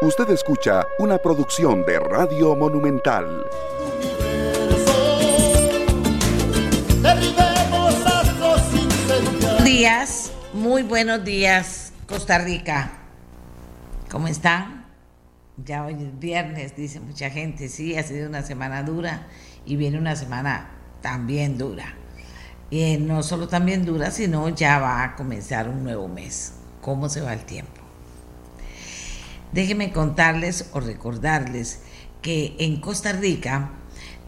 Usted escucha una producción de Radio Monumental. Días, muy buenos días, Costa Rica. ¿Cómo están? Ya hoy es viernes, dice mucha gente. Sí, ha sido una semana dura y viene una semana también dura. Y no solo también dura, sino ya va a comenzar un nuevo mes. ¿Cómo se va el tiempo? Déjenme contarles o recordarles que en Costa Rica,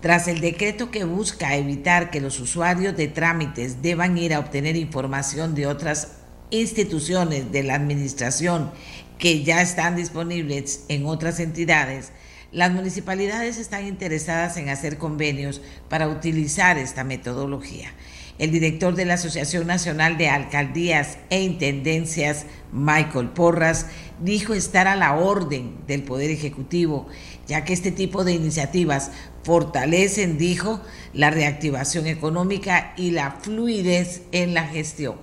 tras el decreto que busca evitar que los usuarios de trámites deban ir a obtener información de otras instituciones de la administración que ya están disponibles en otras entidades, las municipalidades están interesadas en hacer convenios para utilizar esta metodología. El director de la Asociación Nacional de Alcaldías e Intendencias, Michael Porras, dijo estar a la orden del Poder Ejecutivo, ya que este tipo de iniciativas fortalecen, dijo, la reactivación económica y la fluidez en la gestión.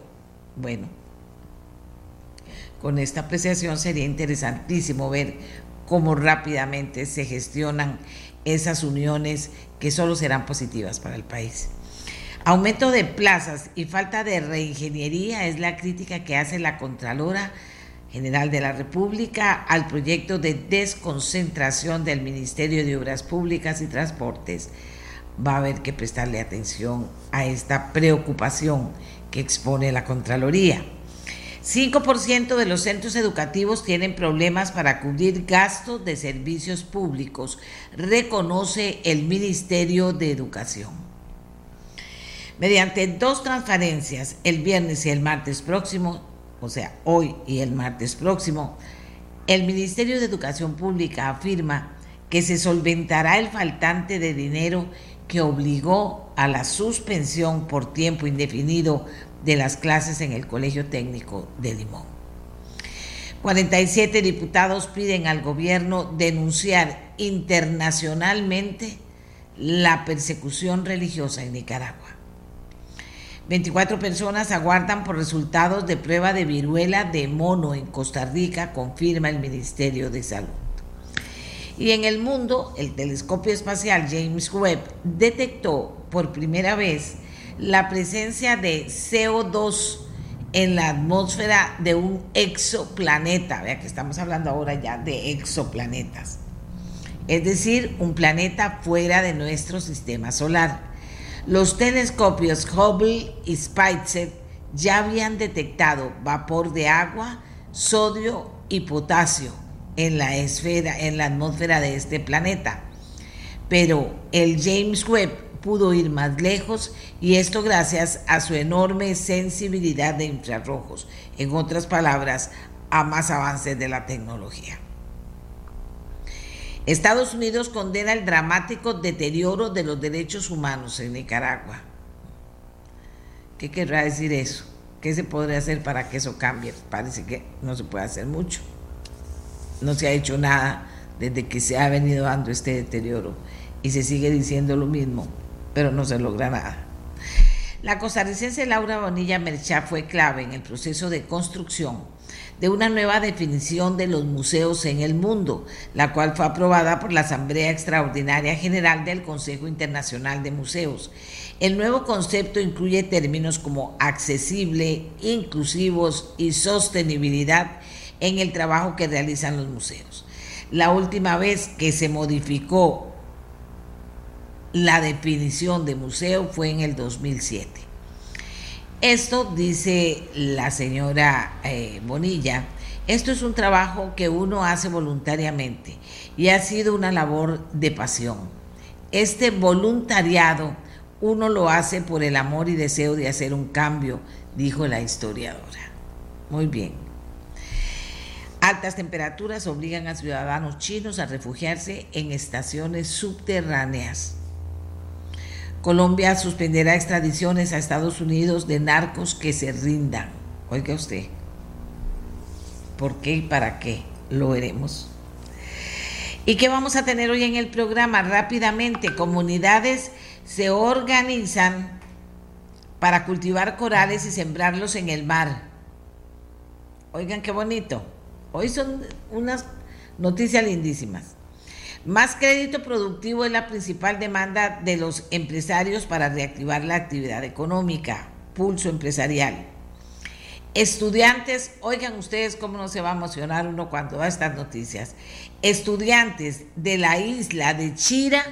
Bueno, con esta apreciación sería interesantísimo ver cómo rápidamente se gestionan esas uniones que solo serán positivas para el país. Aumento de plazas y falta de reingeniería es la crítica que hace la Contralora General de la República al proyecto de desconcentración del Ministerio de Obras Públicas y Transportes. Va a haber que prestarle atención a esta preocupación que expone la Contraloría. 5% de los centros educativos tienen problemas para cubrir gastos de servicios públicos, reconoce el Ministerio de Educación. Mediante dos transferencias, el viernes y el martes próximo, o sea, hoy y el martes próximo, el Ministerio de Educación Pública afirma que se solventará el faltante de dinero que obligó a la suspensión por tiempo indefinido de las clases en el Colegio Técnico de Limón. 47 diputados piden al gobierno denunciar internacionalmente la persecución religiosa en Nicaragua. 24 personas aguardan por resultados de prueba de viruela de mono en Costa Rica, confirma el Ministerio de Salud. Y en el mundo, el telescopio espacial James Webb detectó por primera vez la presencia de CO2 en la atmósfera de un exoplaneta. Vea que estamos hablando ahora ya de exoplanetas. Es decir, un planeta fuera de nuestro sistema solar. Los telescopios Hubble y Spitzer ya habían detectado vapor de agua, sodio y potasio en la esfera, en la atmósfera de este planeta. Pero el James Webb pudo ir más lejos y esto gracias a su enorme sensibilidad de infrarrojos, en otras palabras, a más avances de la tecnología. Estados Unidos condena el dramático deterioro de los derechos humanos en Nicaragua. ¿Qué querrá decir eso? ¿Qué se podría hacer para que eso cambie? Parece que no se puede hacer mucho. No se ha hecho nada desde que se ha venido dando este deterioro y se sigue diciendo lo mismo pero no se logra nada. La costarricense Laura Bonilla Merchá fue clave en el proceso de construcción de una nueva definición de los museos en el mundo, la cual fue aprobada por la Asamblea Extraordinaria General del Consejo Internacional de Museos. El nuevo concepto incluye términos como accesible, inclusivos y sostenibilidad en el trabajo que realizan los museos. La última vez que se modificó la definición de museo fue en el 2007. Esto, dice la señora eh, Bonilla, esto es un trabajo que uno hace voluntariamente y ha sido una labor de pasión. Este voluntariado uno lo hace por el amor y deseo de hacer un cambio, dijo la historiadora. Muy bien. Altas temperaturas obligan a ciudadanos chinos a refugiarse en estaciones subterráneas. Colombia suspenderá extradiciones a Estados Unidos de narcos que se rindan. Oiga usted, ¿por qué y para qué? Lo veremos. ¿Y qué vamos a tener hoy en el programa? Rápidamente, comunidades se organizan para cultivar corales y sembrarlos en el mar. Oigan qué bonito. Hoy son unas Noticias lindísimas. Más crédito productivo es la principal demanda de los empresarios para reactivar la actividad económica, pulso empresarial. Estudiantes, oigan ustedes cómo no se va a emocionar uno cuando da estas noticias. Estudiantes de la isla de Chira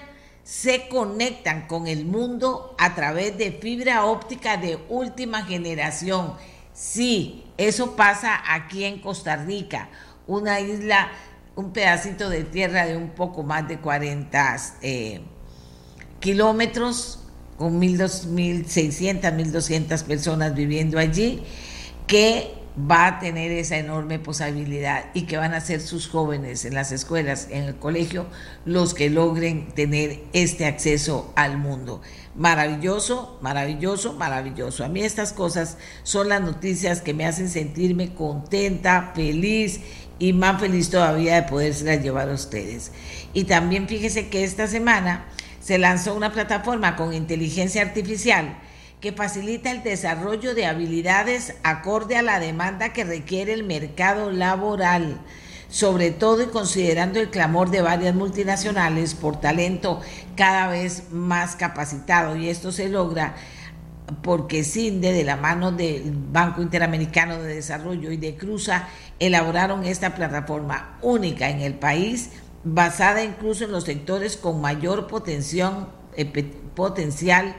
se conectan con el mundo a través de fibra óptica de última generación. Sí, eso pasa aquí en Costa Rica, una isla, un pedacito de tierra de un poco más de 40 eh, kilómetros, con 1.600, 1.200 personas viviendo allí, que va a tener esa enorme posibilidad y que van a ser sus jóvenes en las escuelas, en el colegio, los que logren tener este acceso al mundo. Maravilloso, maravilloso, maravilloso. A mí estas cosas son las noticias que me hacen sentirme contenta, feliz y más feliz todavía de podérselas llevar a ustedes. Y también fíjese que esta semana se lanzó una plataforma con inteligencia artificial que facilita el desarrollo de habilidades acorde a la demanda que requiere el mercado laboral, sobre todo y considerando el clamor de varias multinacionales por talento cada vez más capacitado. Y esto se logra porque CINDE, de la mano del Banco Interamericano de Desarrollo y de Cruza, elaboraron esta plataforma única en el país, basada incluso en los sectores con mayor potencial, eh, potencial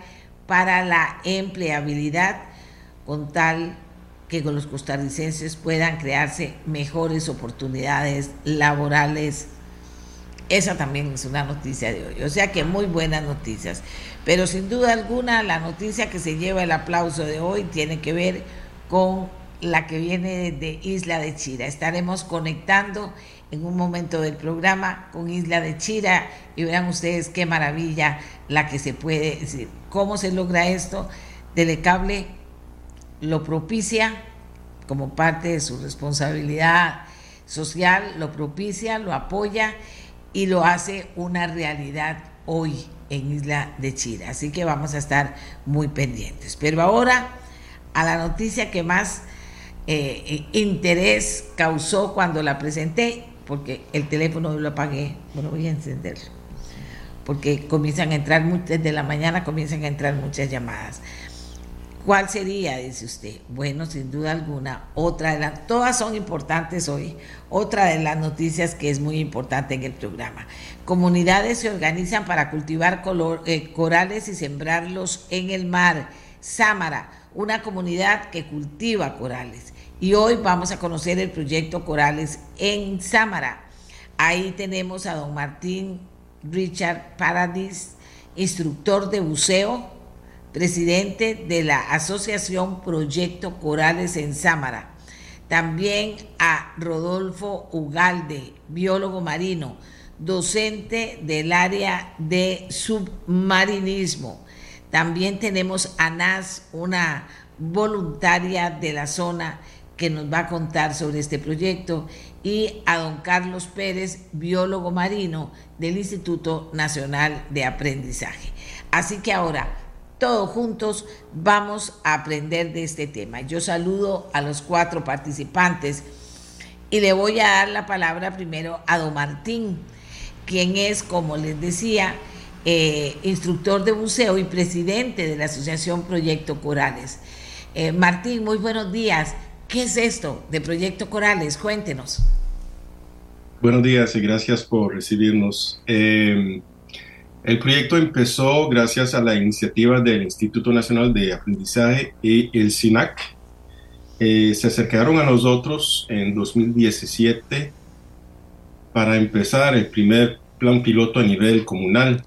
para la empleabilidad con tal que con los costarricenses puedan crearse mejores oportunidades laborales. Esa también es una noticia de hoy. O sea que muy buenas noticias. Pero sin duda alguna la noticia que se lleva el aplauso de hoy tiene que ver con la que viene de Isla de Chira. Estaremos conectando en un momento del programa con Isla de Chira y verán ustedes qué maravilla la que se puede decir. ¿Cómo se logra esto? Delecable lo propicia como parte de su responsabilidad social, lo propicia, lo apoya y lo hace una realidad hoy en Isla de Chira. Así que vamos a estar muy pendientes. Pero ahora a la noticia que más eh, interés causó cuando la presenté, porque el teléfono lo apagué, bueno, voy a encenderlo, porque comienzan a entrar, desde la mañana comienzan a entrar muchas llamadas. ¿Cuál sería, dice usted? Bueno, sin duda alguna, otra de las, todas son importantes hoy, otra de las noticias que es muy importante en el programa. Comunidades se organizan para cultivar eh, corales y sembrarlos en el mar. Sámara, una comunidad que cultiva corales y hoy vamos a conocer el proyecto Corales en Sámara. Ahí tenemos a don Martín Richard Paradis, instructor de buceo, presidente de la Asociación Proyecto Corales en Sámara. También a Rodolfo Ugalde, biólogo marino, docente del área de submarinismo. También tenemos a Nas, una voluntaria de la zona que nos va a contar sobre este proyecto, y a don Carlos Pérez, biólogo marino del Instituto Nacional de Aprendizaje. Así que ahora, todos juntos vamos a aprender de este tema. Yo saludo a los cuatro participantes y le voy a dar la palabra primero a don Martín, quien es, como les decía, eh, instructor de buceo y presidente de la Asociación Proyecto Corales. Eh, Martín, muy buenos días. ¿Qué es esto de Proyecto Corales? Cuéntenos. Buenos días y gracias por recibirnos. Em, el proyecto empezó gracias a la iniciativa del Instituto Nacional de Aprendizaje y el SINAC. Eh, se acercaron a nosotros en 2017 para empezar el primer plan piloto a nivel comunal.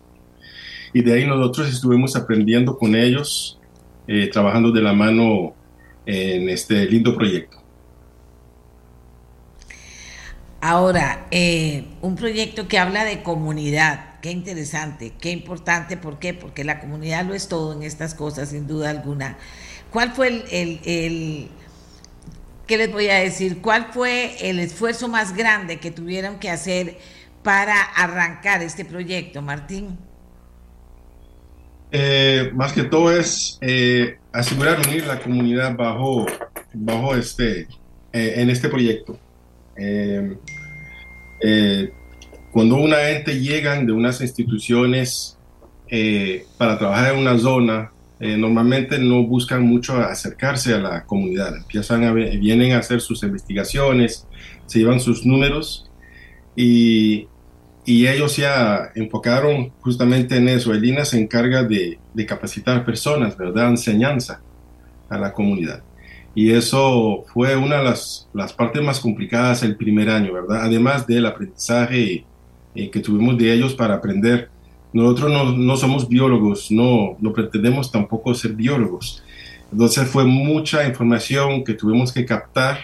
Y de ahí nosotros estuvimos aprendiendo con ellos, eh, trabajando de la mano en este lindo proyecto. Ahora, eh, un proyecto que habla de comunidad, qué interesante, qué importante, ¿por qué? Porque la comunidad lo es todo en estas cosas, sin duda alguna. ¿Cuál fue el, el, qué les voy a decir? ¿Cuál fue el esfuerzo más grande que tuvieron que hacer para arrancar este proyecto, Martín? Eh, más que todo es eh, asegurar unir la comunidad bajo, bajo este, eh, en este proyecto. Cuando una gente llegan de unas instituciones eh, para trabajar en una zona, eh, normalmente no buscan mucho acercarse a la comunidad. Empiezan a, vienen a hacer sus investigaciones, se llevan sus números y, y ellos ya enfocaron justamente en eso. Elina se encarga de, de capacitar personas, ¿verdad? Enseñanza a la comunidad. Y eso fue una de las, las, partes más complicadas el primer año, ¿verdad? Además del aprendizaje eh, que tuvimos de ellos para aprender. Nosotros no, no, somos biólogos, no, no pretendemos tampoco ser biólogos. Entonces fue mucha información que tuvimos que captar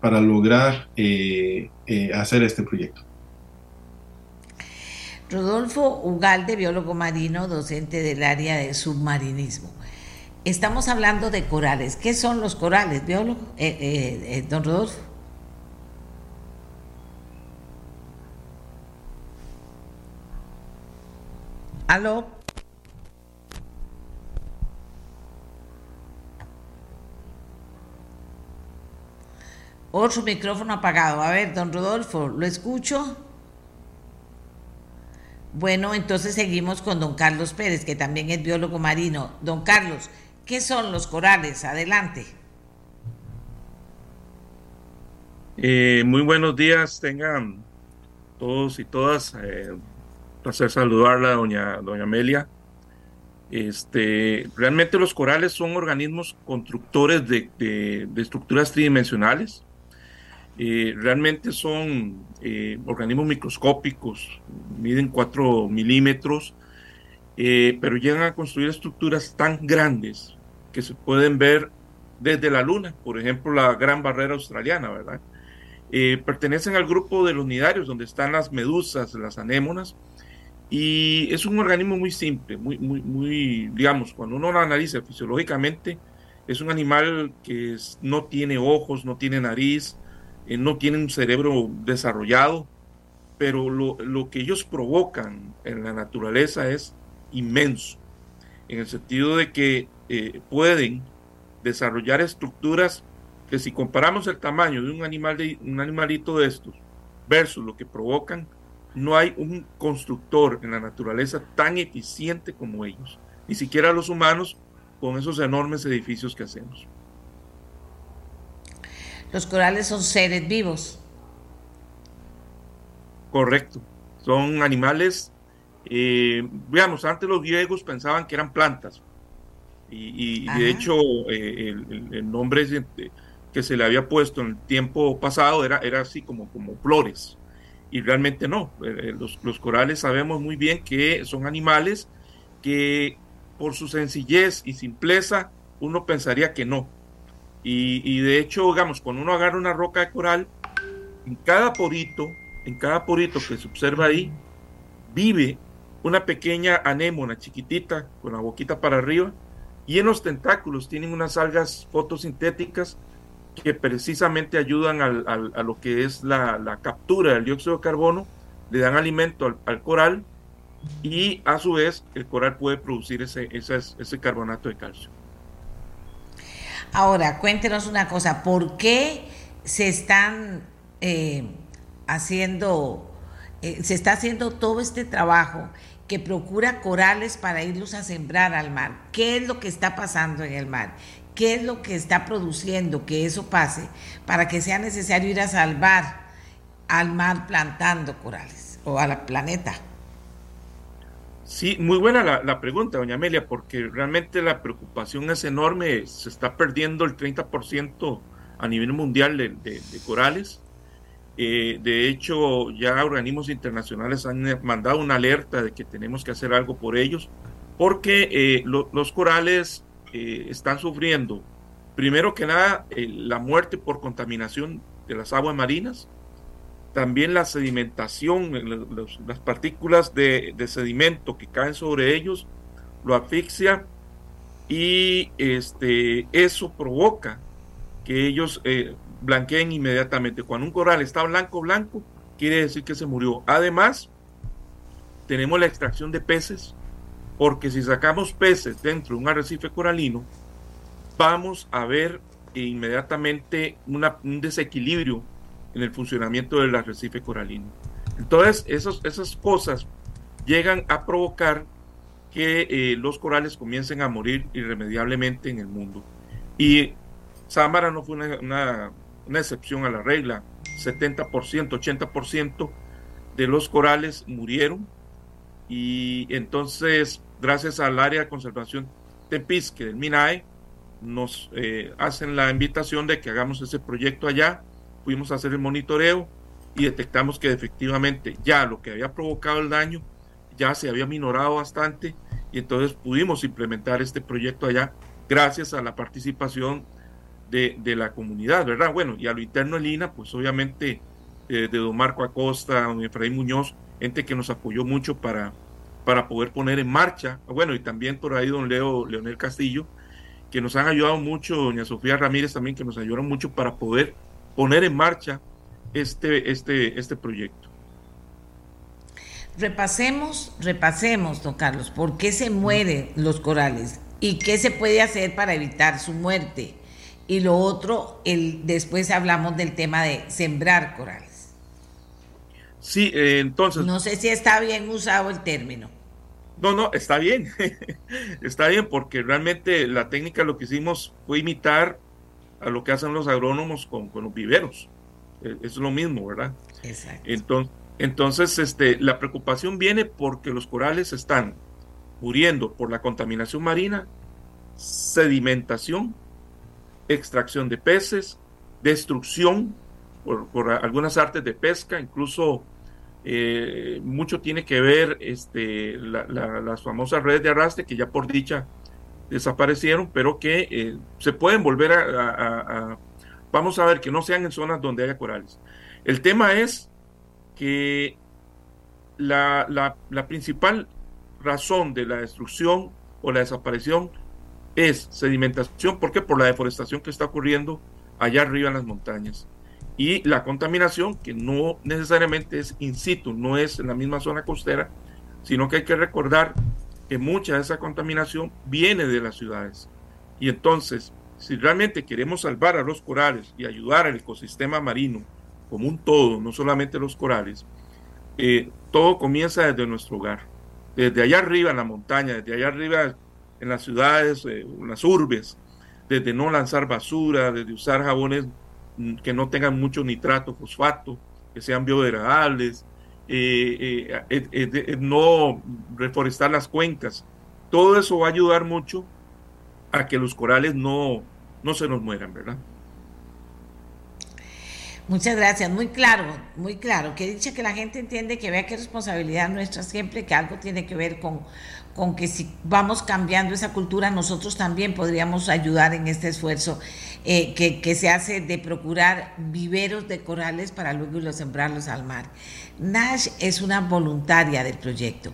para lograr eh, eh, hacer este proyecto. Rodolfo Ugalde, biólogo marino, docente del área de submarinismo. Estamos hablando de corales. ¿Qué son los corales, biólogo? Eh, eh, eh, don Rodolfo. ¿Aló? Otro micrófono apagado. A ver, don Rodolfo, ¿lo escucho? Bueno, entonces seguimos con don Carlos Pérez, que también es biólogo marino. Don Carlos, ¿Qué son los corales? Adelante. Eh, muy buenos días, tengan todos y todas. Eh, placer saludarla, doña, doña Amelia. Este, realmente los corales son organismos constructores de, estructuras tridimensionales. Eh, realmente son eh, organismos microscópicos, miden 4 milímetros eh, pero llegan a construir estructuras tan grandes que se pueden ver desde la Luna, por ejemplo, la Gran Barrera Australiana, ¿verdad? Pertenecen al grupo de los nidarios, donde están las medusas, las anémonas, y es un organismo muy simple, muy, muy, muy, digamos, cuando uno lo analiza fisiológicamente, es un animal que no tiene ojos, no tiene nariz, eh, no tiene un cerebro desarrollado, pero lo, lo que ellos provocan en la naturaleza es inmenso, en el sentido de que eh, pueden desarrollar estructuras que si comparamos el tamaño de un, animal de, un animalito de estos versus lo que provocan, no hay un constructor en la naturaleza tan eficiente como ellos, ni siquiera los humanos con esos enormes edificios que hacemos. Los corales son seres vivos. Correcto, son animales eh, veamos, antes los griegos pensaban que eran plantas. Y, de hecho, eh, el, nombre que se le había puesto en el tiempo pasado era, era así como, como flores. Y realmente no. Eh, los, los corales sabemos muy bien que son animales que por su sencillez y simpleza uno pensaría que no. Y, y, de hecho, digamos, cuando uno agarra una roca de coral, en cada porito, en cada porito que se observa ahí, vive una pequeña anémona chiquitita con la boquita para arriba y en los tentáculos tienen unas algas fotosintéticas que precisamente ayudan al, a lo que es la, captura del dióxido de carbono, le dan alimento al, coral y a su vez el coral puede producir ese, ese, carbonato de calcio. Ahora, cuéntenos una cosa, ¿por qué se están eh, haciendo, eh, se está haciendo todo este trabajo que procura corales para irlos a sembrar al mar. ¿Qué es lo que está pasando en el mar? ¿Qué es lo que está produciendo que eso pase para que sea necesario ir a salvar al mar plantando corales o al planeta? Sí, muy buena la, pregunta, doña Amelia, porque realmente la preocupación es enorme. Se está perdiendo el 30% a nivel mundial de corales eh, de hecho, ya organismos internacionales han mandado una alerta de que tenemos que hacer algo por ellos, porque eh, los corales están sufriendo, primero que nada, la muerte por contaminación de las aguas marinas, también la sedimentación, las partículas de, sedimento que caen sobre ellos, lo asfixia y este, eso provoca que ellos blanqueen inmediatamente. Cuando un coral está blanco, blanco, quiere decir que se murió. Además, tenemos la extracción de peces, porque si sacamos peces dentro de un arrecife coralino, vamos a ver inmediatamente un desequilibrio en el funcionamiento del arrecife coralino. Entonces, esos, esas cosas llegan a provocar que eh, los corales comiencen a morir irremediablemente en el mundo. Y Sámara no fue una, una excepción a la regla. 70%, 80% de los corales murieron y entonces gracias al área de conservación Tepisque del MINAE nos eh, hacen la invitación de que hagamos ese proyecto allá, fuimos a hacer el monitoreo y detectamos que efectivamente ya lo que había provocado el daño ya se había minorado bastante y entonces pudimos implementar este proyecto allá gracias a la participación de, de la comunidad, ¿verdad? Bueno, y a lo interno del INA, pues obviamente eh, de don Marco Acosta, don Efraín Muñoz, gente que nos apoyó mucho para, para poder poner en marcha, bueno, y también por ahí don Leo Leonel Castillo, que nos han ayudado mucho, doña Sofía Ramírez también, que nos ayudaron mucho para poder poner en marcha este, este, este proyecto. Repasemos, repasemos, don Carlos, por qué se mueren los corales y qué se puede hacer para evitar su muerte. Y lo otro, el, después hablamos del tema de sembrar corales. Sí, eh, entonces... No sé si está bien usado el término. No, no, está bien. está bien porque realmente la técnica lo que hicimos fue imitar a lo que hacen los agrónomos con, con los viveros. E, es lo mismo, ¿verdad? Exacto. Entonces, entonces, este, la preocupación viene porque los corales están muriendo por la contaminación marina, sedimentación, extracción de peces, destrucción por, algunas artes de pesca, incluso eh, mucho tiene que ver este, las famosas redes de arrastre que ya por dicha desaparecieron, pero que eh, se pueden volver a, Vamos a ver que no sean en zonas donde haya corales. El tema es que la, la, principal razón de la destrucción o la desaparición es sedimentación. ¿Por qué? Por la deforestación que está ocurriendo allá arriba en las montañas. Y la contaminación, que no necesariamente es in situ, no es en la misma zona costera, sino que hay que recordar que mucha de esa contaminación viene de las ciudades. Y entonces, si realmente queremos salvar a los corales y ayudar al ecosistema marino, como un todo, no solamente los corales, eh, todo comienza desde nuestro hogar, desde allá arriba en la montaña, desde allá arriba en las ciudades, eh, en las urbes, desde no lanzar basura, desde usar jabones que no tengan mucho nitrato, fosfato, que sean biodegradables, eh, no reforestar las cuencas. Todo eso va a ayudar mucho a que los corales no, no se nos mueran, ¿verdad? Muchas gracias, muy claro, muy claro. Que dicha que la gente entiende que vea que es responsabilidad nuestra siempre, que algo tiene que ver con, con que si vamos cambiando esa cultura, nosotros también podríamos ayudar en este esfuerzo eh, que, se hace de procurar viveros de corales para luego los sembrarlos al mar. Nash es una voluntaria del proyecto.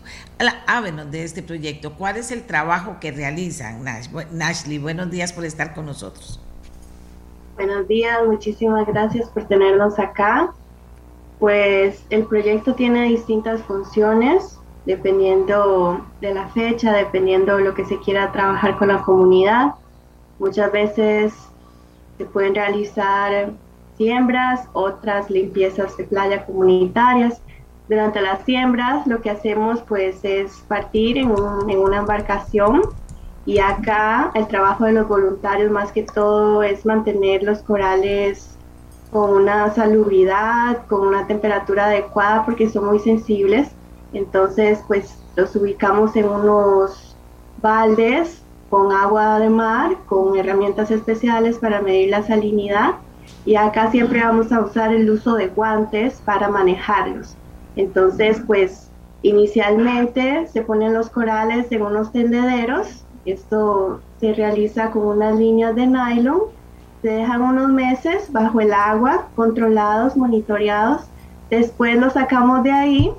Háblenos de este proyecto. ¿Cuál es el trabajo que realizan, Nash? Nashly, buenos días por estar con nosotros. Buenos días, muchísimas gracias por tenernos acá. Pues el proyecto tiene distintas funciones dependiendo de la fecha, dependiendo de lo que se quiera trabajar con la comunidad. Muchas veces se pueden realizar siembras, otras limpiezas de playa comunitarias. Durante las siembras lo que hacemos pues es partir en, en una embarcación y acá el trabajo de los voluntarios más que todo es mantener los corales con una salubridad, con una temperatura adecuada porque son muy sensibles. Entonces pues los ubicamos en unos baldes con agua de mar, con herramientas especiales para medir la salinidad y acá siempre vamos a usar el uso de guantes para manejarlos. Entonces pues inicialmente se ponen los corales en unos tendederos esto se realiza con unas líneas de nylon. Se dejan unos meses bajo el agua, controlados, monitoreados. Después los sacamos de ahí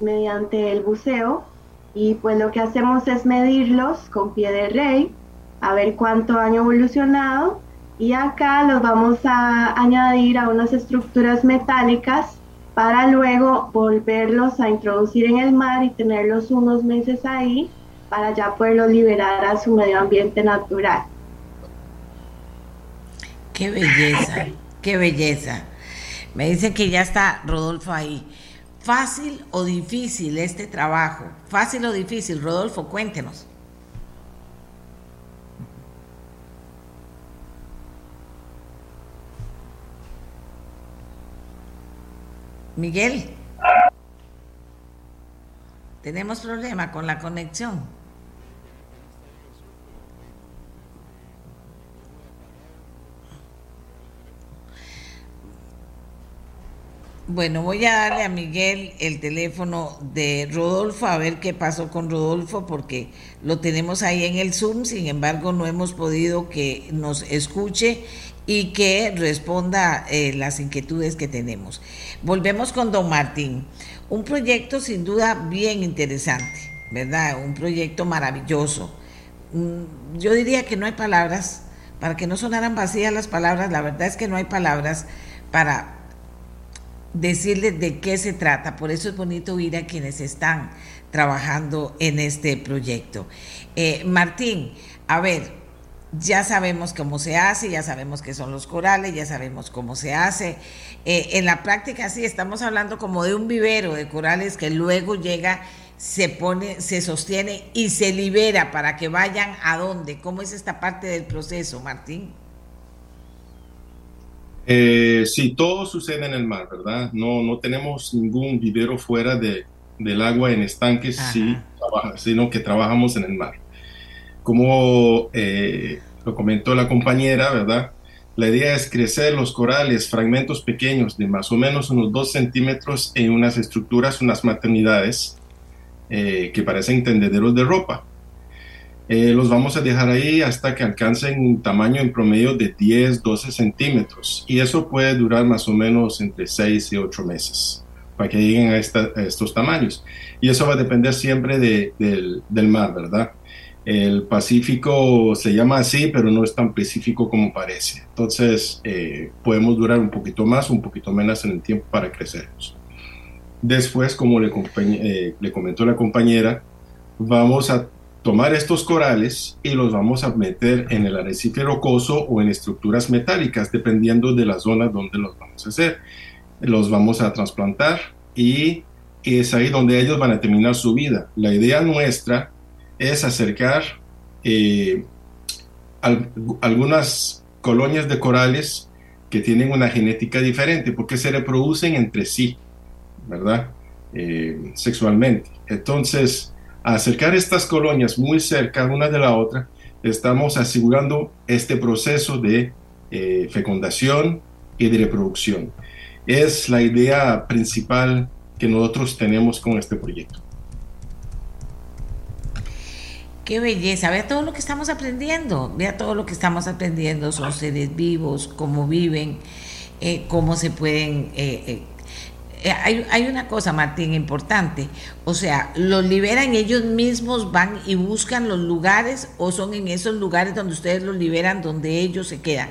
mediante el buceo y pues lo que hacemos es medirlos con pie de rey, a ver cuánto han evolucionado y acá los vamos a añadir a unas estructuras metálicas para luego volverlos a introducir en el mar y tenerlos unos meses ahí para ya poderlo liberar a su medio ambiente natural. Qué belleza, qué belleza. Me dicen que ya está Rodolfo ahí. ¿Fácil o difícil este trabajo? ¿Fácil o difícil? Rodolfo, cuéntenos. Miguel, tenemos problema con la conexión. Bueno, voy a darle a Miguel el teléfono de Rodolfo a ver qué pasó con Rodolfo porque lo tenemos ahí en el Zoom, sin embargo no hemos podido que nos escuche y que responda eh, las inquietudes que tenemos. Volvemos con don Martín. Un proyecto sin duda bien interesante, ¿verdad? Un proyecto maravilloso. Mm, yo diría que no hay palabras, para que no sonaran vacías las palabras, la verdad es que no hay palabras para decirles de qué se trata. Por eso es bonito oír a quienes están trabajando en este proyecto. Eh, Martín, a ver, ya sabemos cómo se hace, ya sabemos qué son los corales, ya sabemos cómo se hace. Eh, en la práctica sí, estamos hablando como de un vivero de corales que luego llega, se pone, se sostiene y se libera para que vayan a dónde. ¿Cómo es esta parte del proceso, Martín? Eh, sí, todo sucede en el mar, ¿verdad? No, no tenemos ningún vivero fuera de, del agua en estanques, sí, sino que trabajamos en el mar. Como eh, lo comentó la compañera, ¿verdad? La idea es crecer los corales, fragmentos pequeños de más o menos unos 2 centímetros en unas estructuras, unas maternidades eh, que parecen tendederos de ropa. Eh, los vamos a dejar ahí hasta que alcancen un tamaño en promedio de 10, 12 centímetros. Y eso puede durar más o menos entre 6 y 8 meses para que lleguen a, estos tamaños. Y eso va a depender siempre del, del, mar, ¿verdad? El Pacífico se llama así, pero no es tan específico como parece. Entonces, eh, podemos durar un poquito más, un poquito menos en el tiempo para crecerlos. Después, como le, eh, le comentó la compañera, vamos a tomar estos corales y los vamos a meter en el arrecife rocoso o en estructuras metálicas, dependiendo de la zona donde los vamos a hacer. Los vamos a trasplantar y es ahí donde ellos van a terminar su vida. La idea nuestra es acercar eh, algunas colonias de corales que tienen una genética diferente porque se reproducen entre sí, ¿verdad? Eh, sexualmente. Entonces, acercar estas colonias muy cerca una de la otra, estamos asegurando este proceso de eh, fecundación y de reproducción. Es la idea principal que nosotros tenemos con este proyecto. Qué belleza, vea todo lo que estamos aprendiendo, vea todo lo que estamos aprendiendo, son seres vivos, cómo viven, eh, cómo se pueden eh, eh, hay, una cosa, Martín, importante. O sea, ¿los liberan ellos mismos, van y buscan los lugares o son en esos lugares donde ustedes los liberan, donde ellos se quedan?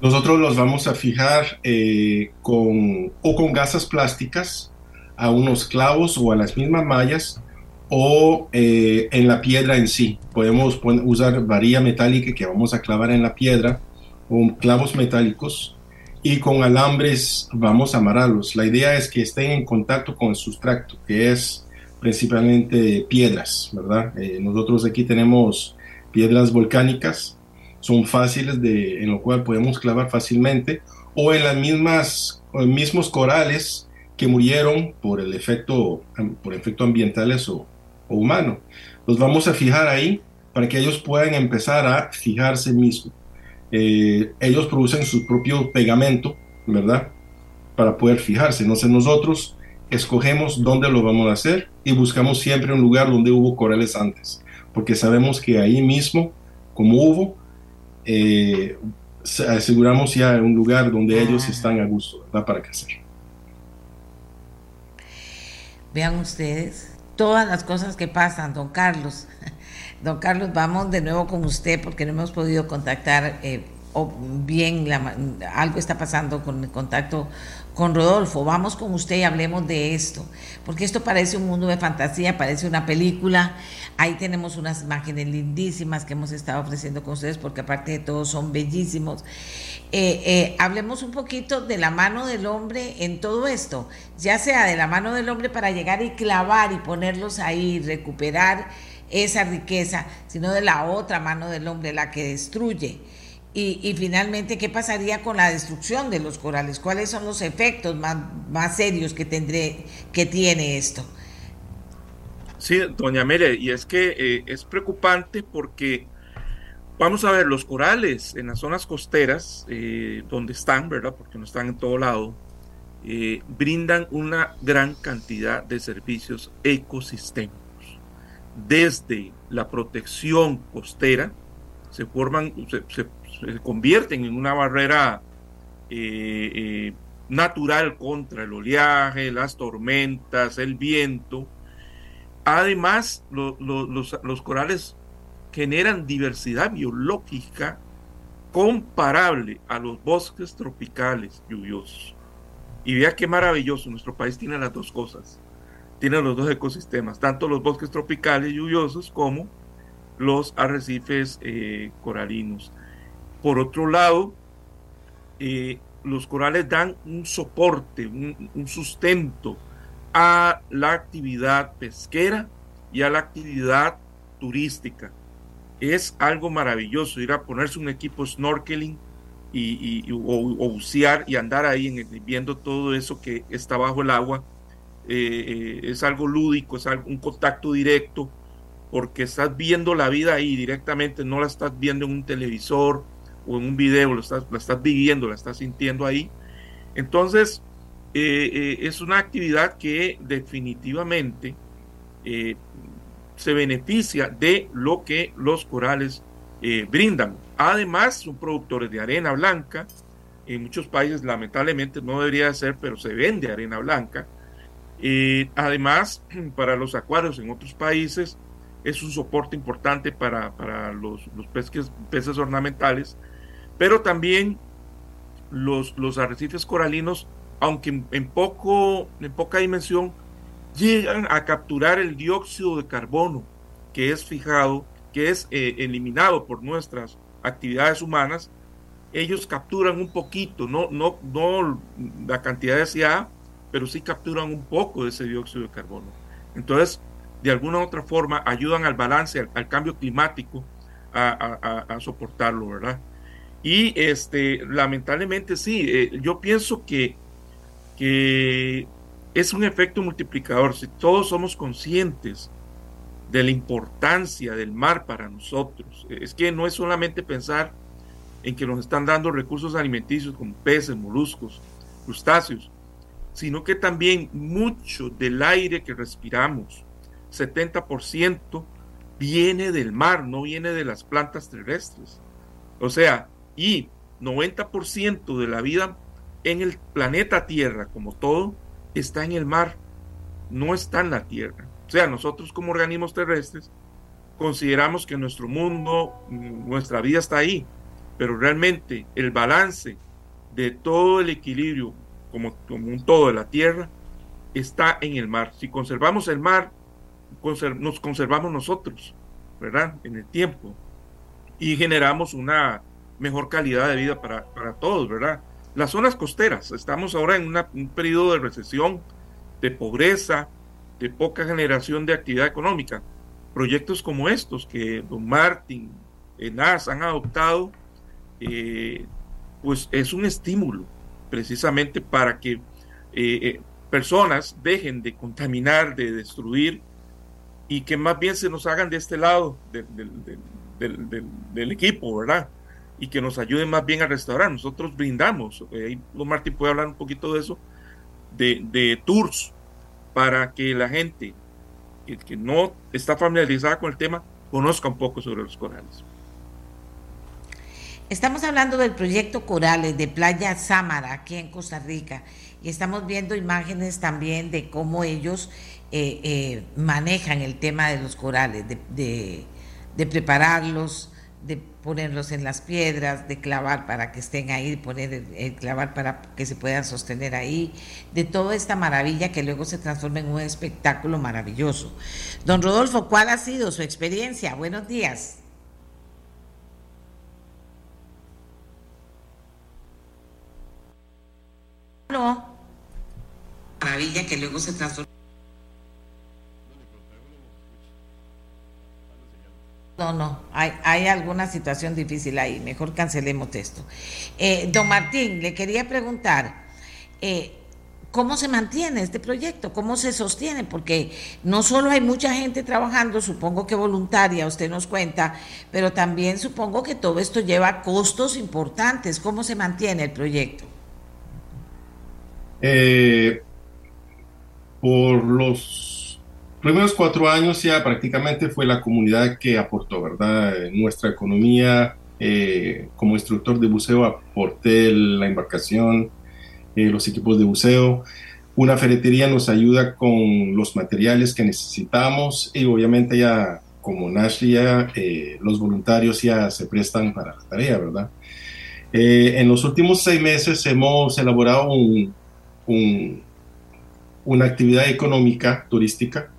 Nosotros los vamos a fijar eh, con, o con gasas plásticas a unos clavos o a las mismas mallas o eh, en la piedra en sí. Podemos usar varilla metálica que vamos a clavar en la piedra o clavos metálicos y con alambres vamos a amarrarlos. La idea es que estén en contacto con el sustrato, que es principalmente piedras, ¿verdad? Eh, nosotros aquí tenemos piedras volcánicas, son fáciles de, en lo cual podemos clavar fácilmente, o en las mismas, mismos corales que murieron por el efecto, por efecto ambientales o, o humano. Los vamos a fijar ahí para que ellos puedan empezar a fijarse mismos. Eh, ellos producen su propio pegamento, ¿verdad? Para poder fijarse. Entonces nosotros escogemos dónde lo vamos a hacer y buscamos siempre un lugar donde hubo corales antes, porque sabemos que ahí mismo, como hubo, eh, aseguramos ya un lugar donde ellos ah. están a gusto, ¿verdad? Para crecer. Vean ustedes todas las cosas que pasan, don Carlos. Don Carlos, vamos de nuevo con usted porque no hemos podido contactar eh, o bien algo está pasando con el contacto con Rodolfo. Vamos con usted y hablemos de esto, porque esto parece un mundo de fantasía, parece una película. Ahí tenemos unas imágenes lindísimas que hemos estado ofreciendo con ustedes, porque aparte de todo son bellísimos. Eh, eh, hablemos un poquito de la mano del hombre en todo esto, ya sea de la mano del hombre para llegar y clavar y ponerlos ahí, recuperar esa riqueza, sino de la otra mano del hombre, la que destruye. Y, finalmente, ¿qué pasaría con la destrucción de los corales? ¿Cuáles son los efectos más, más serios que, tendré, que tiene esto? Sí, doña Mere, y es que eh, es preocupante porque vamos a ver los corales en las zonas costeras, eh, donde están, ¿verdad? Porque no están en todo lado, eh, brindan una gran cantidad de servicios ecosistémicos desde la protección costera, se forman, se, convierten en una barrera eh, eh, natural contra el oleaje, las tormentas, el viento. Además, los, los corales generan diversidad biológica comparable a los bosques tropicales lluviosos. Y vea qué maravilloso, nuestro país tiene las dos cosas tiene los dos ecosistemas, tanto los bosques tropicales lluviosos como los arrecifes eh, coralinos. Por otro lado, eh, los corales dan un soporte, un, sustento a la actividad pesquera y a la actividad turística. Es algo maravilloso ir a ponerse un equipo snorkeling y, o, bucear y andar ahí viendo todo eso que está bajo el agua eh, es algo lúdico, es algo, un contacto directo, porque estás viendo la vida ahí directamente, no la estás viendo en un televisor o en un video, lo estás, la estás viviendo, la estás sintiendo ahí. Entonces, eh, eh, es una actividad que definitivamente se beneficia de lo que los corales brindan. Además, son productores de arena blanca. En muchos países, lamentablemente, no debería ser, pero se vende arena blanca además, para los acuarios en otros países es un soporte importante para, los, peces, peces, ornamentales, pero también los, los arrecifes coralinos, aunque en, poco, en poca dimensión, llegan a capturar el dióxido de carbono que es fijado, que es eh, eliminado por nuestras actividades humanas. Ellos capturan un poquito, no, no, no la cantidad deseada, pero sí capturan un poco de ese dióxido de carbono. Entonces, de alguna u otra forma, ayudan al balance, al, cambio climático, a, soportarlo, ¿verdad? Y este, lamentablemente sí, eh, yo pienso que, que es un efecto multiplicador. Si todos somos conscientes de la importancia del mar para nosotros, es que no es solamente pensar en que nos están dando recursos alimenticios como peces, moluscos, crustáceos, sino que también mucho del aire que respiramos, 70%, viene del mar, no viene de las plantas terrestres. O sea, y 90% de la vida en el planeta Tierra, como todo, está en el mar, no está en la Tierra. O sea, nosotros como organismos terrestres consideramos que nuestro mundo, nuestra vida está ahí, pero realmente el balance de todo el equilibrio como, un todo de la tierra, está en el mar. Si conservamos el mar, nos conservamos nosotros, ¿verdad? En el tiempo. Y generamos una mejor calidad de vida para, todos, ¿verdad? Las zonas costeras, estamos ahora en un periodo de recesión, de pobreza, de poca generación de actividad económica. Proyectos como estos que Don Martín, ENAS han adoptado, eh, pues es un estímulo precisamente para que eh, eh, personas dejen de contaminar, de destruir y que más bien se nos hagan de este lado del, equipo, ¿verdad? Y que nos ayuden más bien a restaurar. Nosotros brindamos, eh, ahí don Martín puede hablar un poquito de eso, de, tours para que la gente que, que no está familiarizada con el tema conozca un poco sobre los corales. Estamos hablando del proyecto Corales de Playa Sámara, aquí en Costa Rica, y estamos viendo imágenes también de cómo ellos eh, eh, manejan el tema de los corales, de, prepararlos, de ponerlos en las piedras, de clavar para que estén ahí, de poner el, clavar para que se puedan sostener ahí, de toda esta maravilla que luego se transforma en un espectáculo maravilloso. Don Rodolfo, ¿cuál ha sido su experiencia? Buenos días. No. Maravilla que luego se transforma. No, no, hay, hay, alguna situación difícil ahí, mejor cancelemos esto. Eh, don Martín, le quería preguntar, eh, ¿cómo se mantiene este proyecto? ¿Cómo se sostiene? Porque no solo hay mucha gente trabajando, supongo que voluntaria, usted nos cuenta, pero también supongo que todo esto lleva costos importantes. ¿Cómo se mantiene el proyecto? Eh, por los primeros cuatro años ya prácticamente fue la comunidad que aportó, ¿verdad? Nuestra economía, eh, como instructor de buceo, aporté la embarcación, eh, los equipos de buceo. Una ferretería nos ayuda con los materiales que necesitamos y obviamente ya como Nashley ya eh, los voluntarios ya se prestan para la tarea, ¿verdad? en los últimos seis meses hemos elaborado una actividad económica turística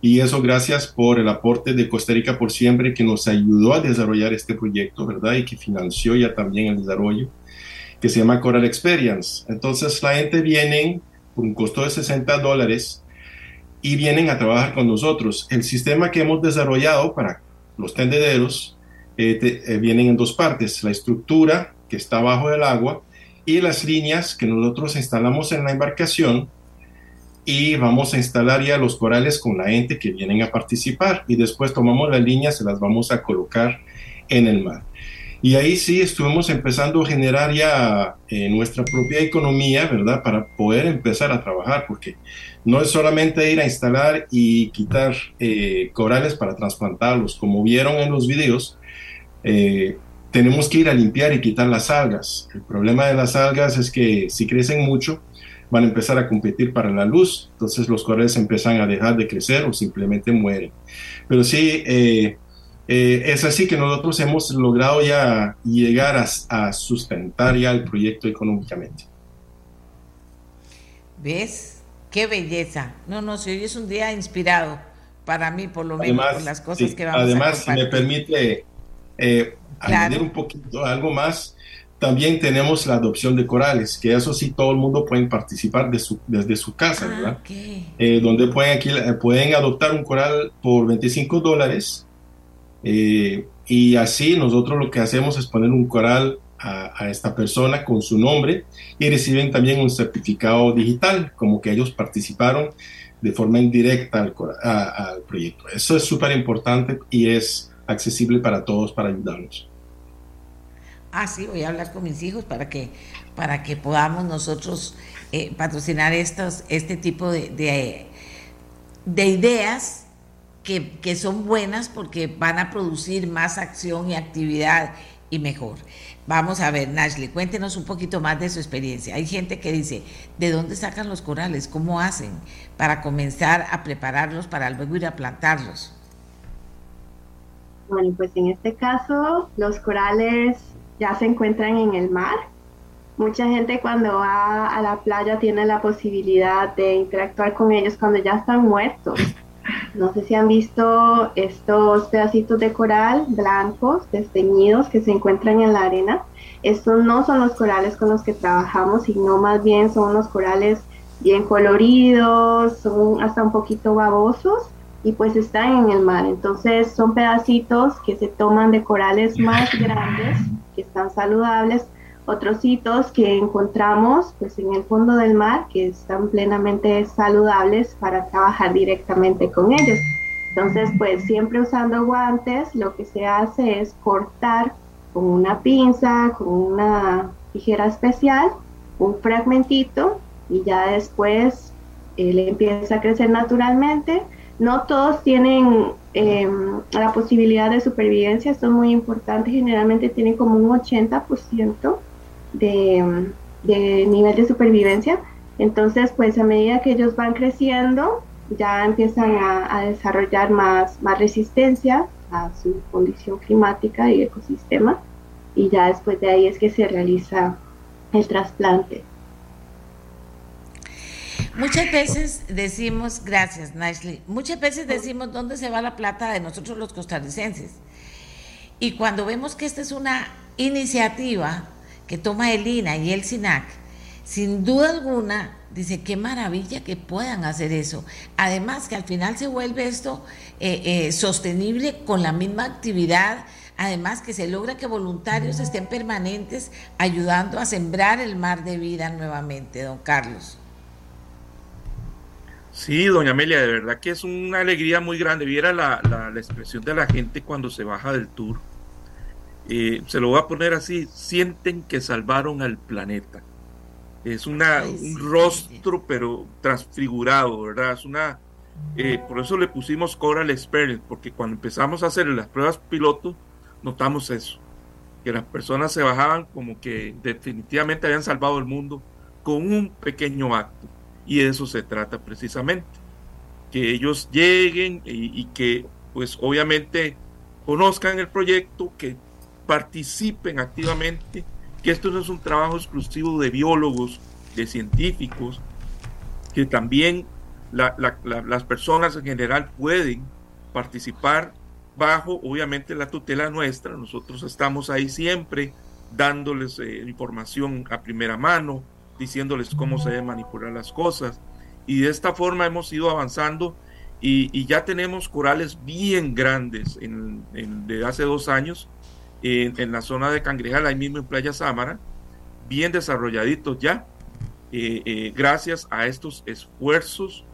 y eso gracias por el aporte de Costa Rica por siempre que nos ayudó a desarrollar este proyecto, ¿verdad? Y que financió ya también el desarrollo, que se llama Coral Experience. Entonces la gente viene por un costo de 60 dólares y vienen a trabajar con nosotros. El sistema que hemos desarrollado para los tendederos eh, eh, vienen en dos partes, la estructura que está bajo el agua y las líneas que nosotros instalamos en la embarcación y vamos a instalar ya los corales con la gente que vienen a participar y después tomamos las líneas, se las vamos a colocar en el mar. Y ahí sí estuvimos empezando a generar ya eh, nuestra propia economía, ¿verdad? Para poder empezar a trabajar, porque no es solamente ir a instalar y quitar eh, corales para trasplantarlos, como vieron en los videos, eh, tenemos que ir a limpiar y quitar las algas. El problema de las algas es que si crecen mucho, van a empezar a competir para la luz, entonces los corales empiezan a dejar de crecer o simplemente mueren. Pero sí, eh, eh, es así que nosotros hemos logrado ya llegar a, sustentar ya el proyecto económicamente. ¿Ves? Qué belleza. No, no, si hoy es un día inspirado para mí, por lo menos, por las cosas que vamos además, a Además, si me permite eh, añadir un poquito, algo más, también tenemos la adopción de corales, que eso sí todo el mundo puede participar de su, desde su casa, ah, ¿verdad? Eh, donde pueden, aquí, eh, pueden adoptar un coral por 25 dólares eh, y así nosotros lo que hacemos es poner un coral a, esta persona con su nombre y reciben también un certificado digital, como que ellos participaron de forma indirecta al, al proyecto. Eso es súper importante y es accesible para todos para ayudarnos ah, sí, voy a hablar con mis hijos para que, para que podamos nosotros eh, patrocinar estos, este tipo de, de, ideas que, que, son buenas porque van a producir más acción y actividad y mejor. Vamos a ver, Nashley, cuéntenos un poquito más de su experiencia. Hay gente que dice, ¿de dónde sacan los corales? ¿Cómo hacen para comenzar a prepararlos para luego ir a plantarlos? Bueno, pues en este caso, los corales ya se encuentran en el mar. Mucha gente cuando va a la playa tiene la posibilidad de interactuar con ellos cuando ya están muertos. No sé si han visto estos pedacitos de coral blancos, desteñidos, que se encuentran en la arena. Estos no son los corales con los que trabajamos, sino más bien son unos corales bien coloridos, son hasta un poquito babosos y pues están en el mar. Entonces son pedacitos que se toman de corales más grandes que están saludables, otros hitos que encontramos pues en el fondo del mar que están plenamente saludables para trabajar directamente con ellos. Entonces, pues siempre usando guantes, lo que se hace es cortar con una pinza, con una tijera especial, un fragmentito y ya después él empieza a crecer naturalmente. No todos tienen Em, la posibilidad de supervivencia, es muy importante, generalmente tienen como un 80% de, de nivel de supervivencia. Entonces, pues a medida que ellos van creciendo, ya empiezan a, desarrollar más, más resistencia a su condición climática y ecosistema y ya después de ahí es que se realiza el trasplante. Muchas veces decimos, gracias Nashley, muchas veces decimos dónde se va la plata de nosotros los costarricenses. Y cuando vemos que esta es una iniciativa que toma el INA y el SINAC, sin duda alguna, dice, qué maravilla que puedan hacer eso. Además que al final se vuelve esto eh, eh, sostenible con la misma actividad, además que se logra que voluntarios estén permanentes ayudando a sembrar el mar de vida nuevamente, don Carlos. Sí, doña Amelia, de verdad que es una alegría muy grande. Viera la, la, expresión de la gente cuando se baja del tour. Eh, se lo voy a poner así, sienten que salvaron al planeta. Es una, un rostro, pero transfigurado, ¿verdad? Es una, eh, por eso le pusimos Coral Experience, porque cuando empezamos a hacer las pruebas piloto, notamos eso, que las personas se bajaban como que definitivamente habían salvado el mundo con un pequeño acto. Y de eso se trata precisamente, que ellos lleguen y, que pues obviamente conozcan el proyecto, que participen activamente que esto no es un trabajo exclusivo de biólogos, de científicos, que también las personas en general pueden participar bajo, obviamente, la tutela nuestra. Nosotros estamos ahí siempre dándoles eh, información a primera mano, diciéndoles cómo se deben manipular las cosas. Y de esta forma hemos ido avanzando y, ya tenemos corales bien grandes en, de hace dos años en, la zona de Cangrejal, ahí mismo en Playa Sámara, bien desarrolladitos ya, eh, eh, gracias a estos esfuerzos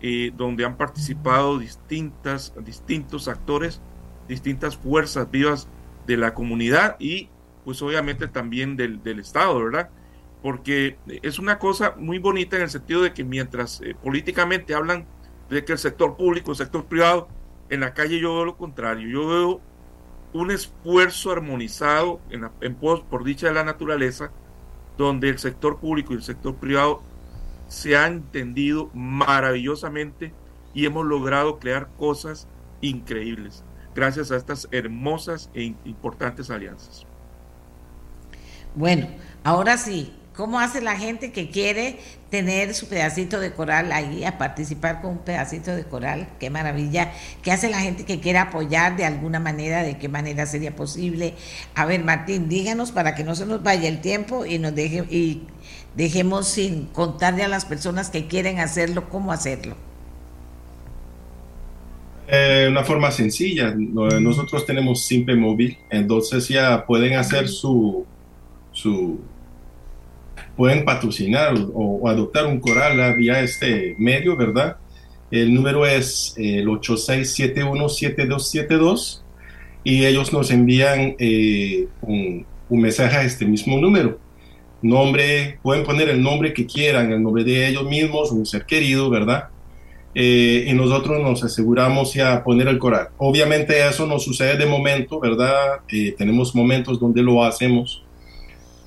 eh, donde han participado distintas, distintos actores, distintas fuerzas vivas de la comunidad y pues obviamente también del, del Estado, ¿verdad? Porque es una cosa muy bonita en el sentido de que mientras políticamente hablan de que el sector público, el sector privado, en la calle yo veo lo contrario, yo veo un esfuerzo armonizado en, en por dicha de la naturaleza, donde el sector público y el sector privado se han entendido maravillosamente y hemos logrado crear cosas increíbles gracias a estas hermosas e importantes alianzas. Bueno, ahora sí, ¿Cómo hace la gente que quiere tener su pedacito de coral ahí, a participar con un pedacito de coral? Qué maravilla. ¿Qué hace la gente que quiere apoyar de alguna manera? ¿De qué manera sería posible? A ver, Martín, díganos para que no se nos vaya el tiempo y nos deje y dejemos sin contarle a las personas que quieren hacerlo cómo hacerlo. Eh, una forma sencilla. Nosotros tenemos Simple Móvil, entonces ya pueden hacer su, su pueden patrocinar o, adoptar un coral vía este medio, ¿verdad? El número es el 86717272 y ellos nos envían eh, un, mensaje a este mismo número. Nombre, pueden poner el nombre que quieran, el nombre de ellos mismos, un ser querido, ¿verdad? Eh, y nosotros nos aseguramos ya poner el coral. Obviamente eso no sucede de momento, ¿verdad? Eh, tenemos momentos donde lo hacemos,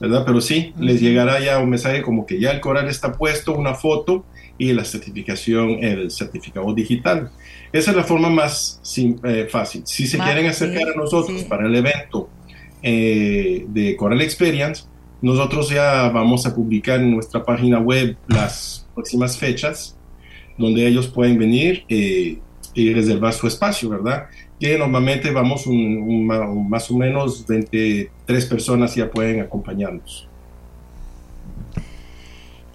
¿verdad? Pero sí, les llegará ya un mensaje como que ya el coral está puesto, una foto y la certificación, el certificado digital. Esa es la forma más eh, fácil. Si se quieren acercar a nosotros para el evento eh, de Coral Experience, nosotros ya vamos a publicar en nuestra página web las próximas fechas donde ellos pueden venir eh, y reservar su espacio, ¿verdad? Que normalmente vamos un, más o menos 23 personas ya pueden acompañarnos.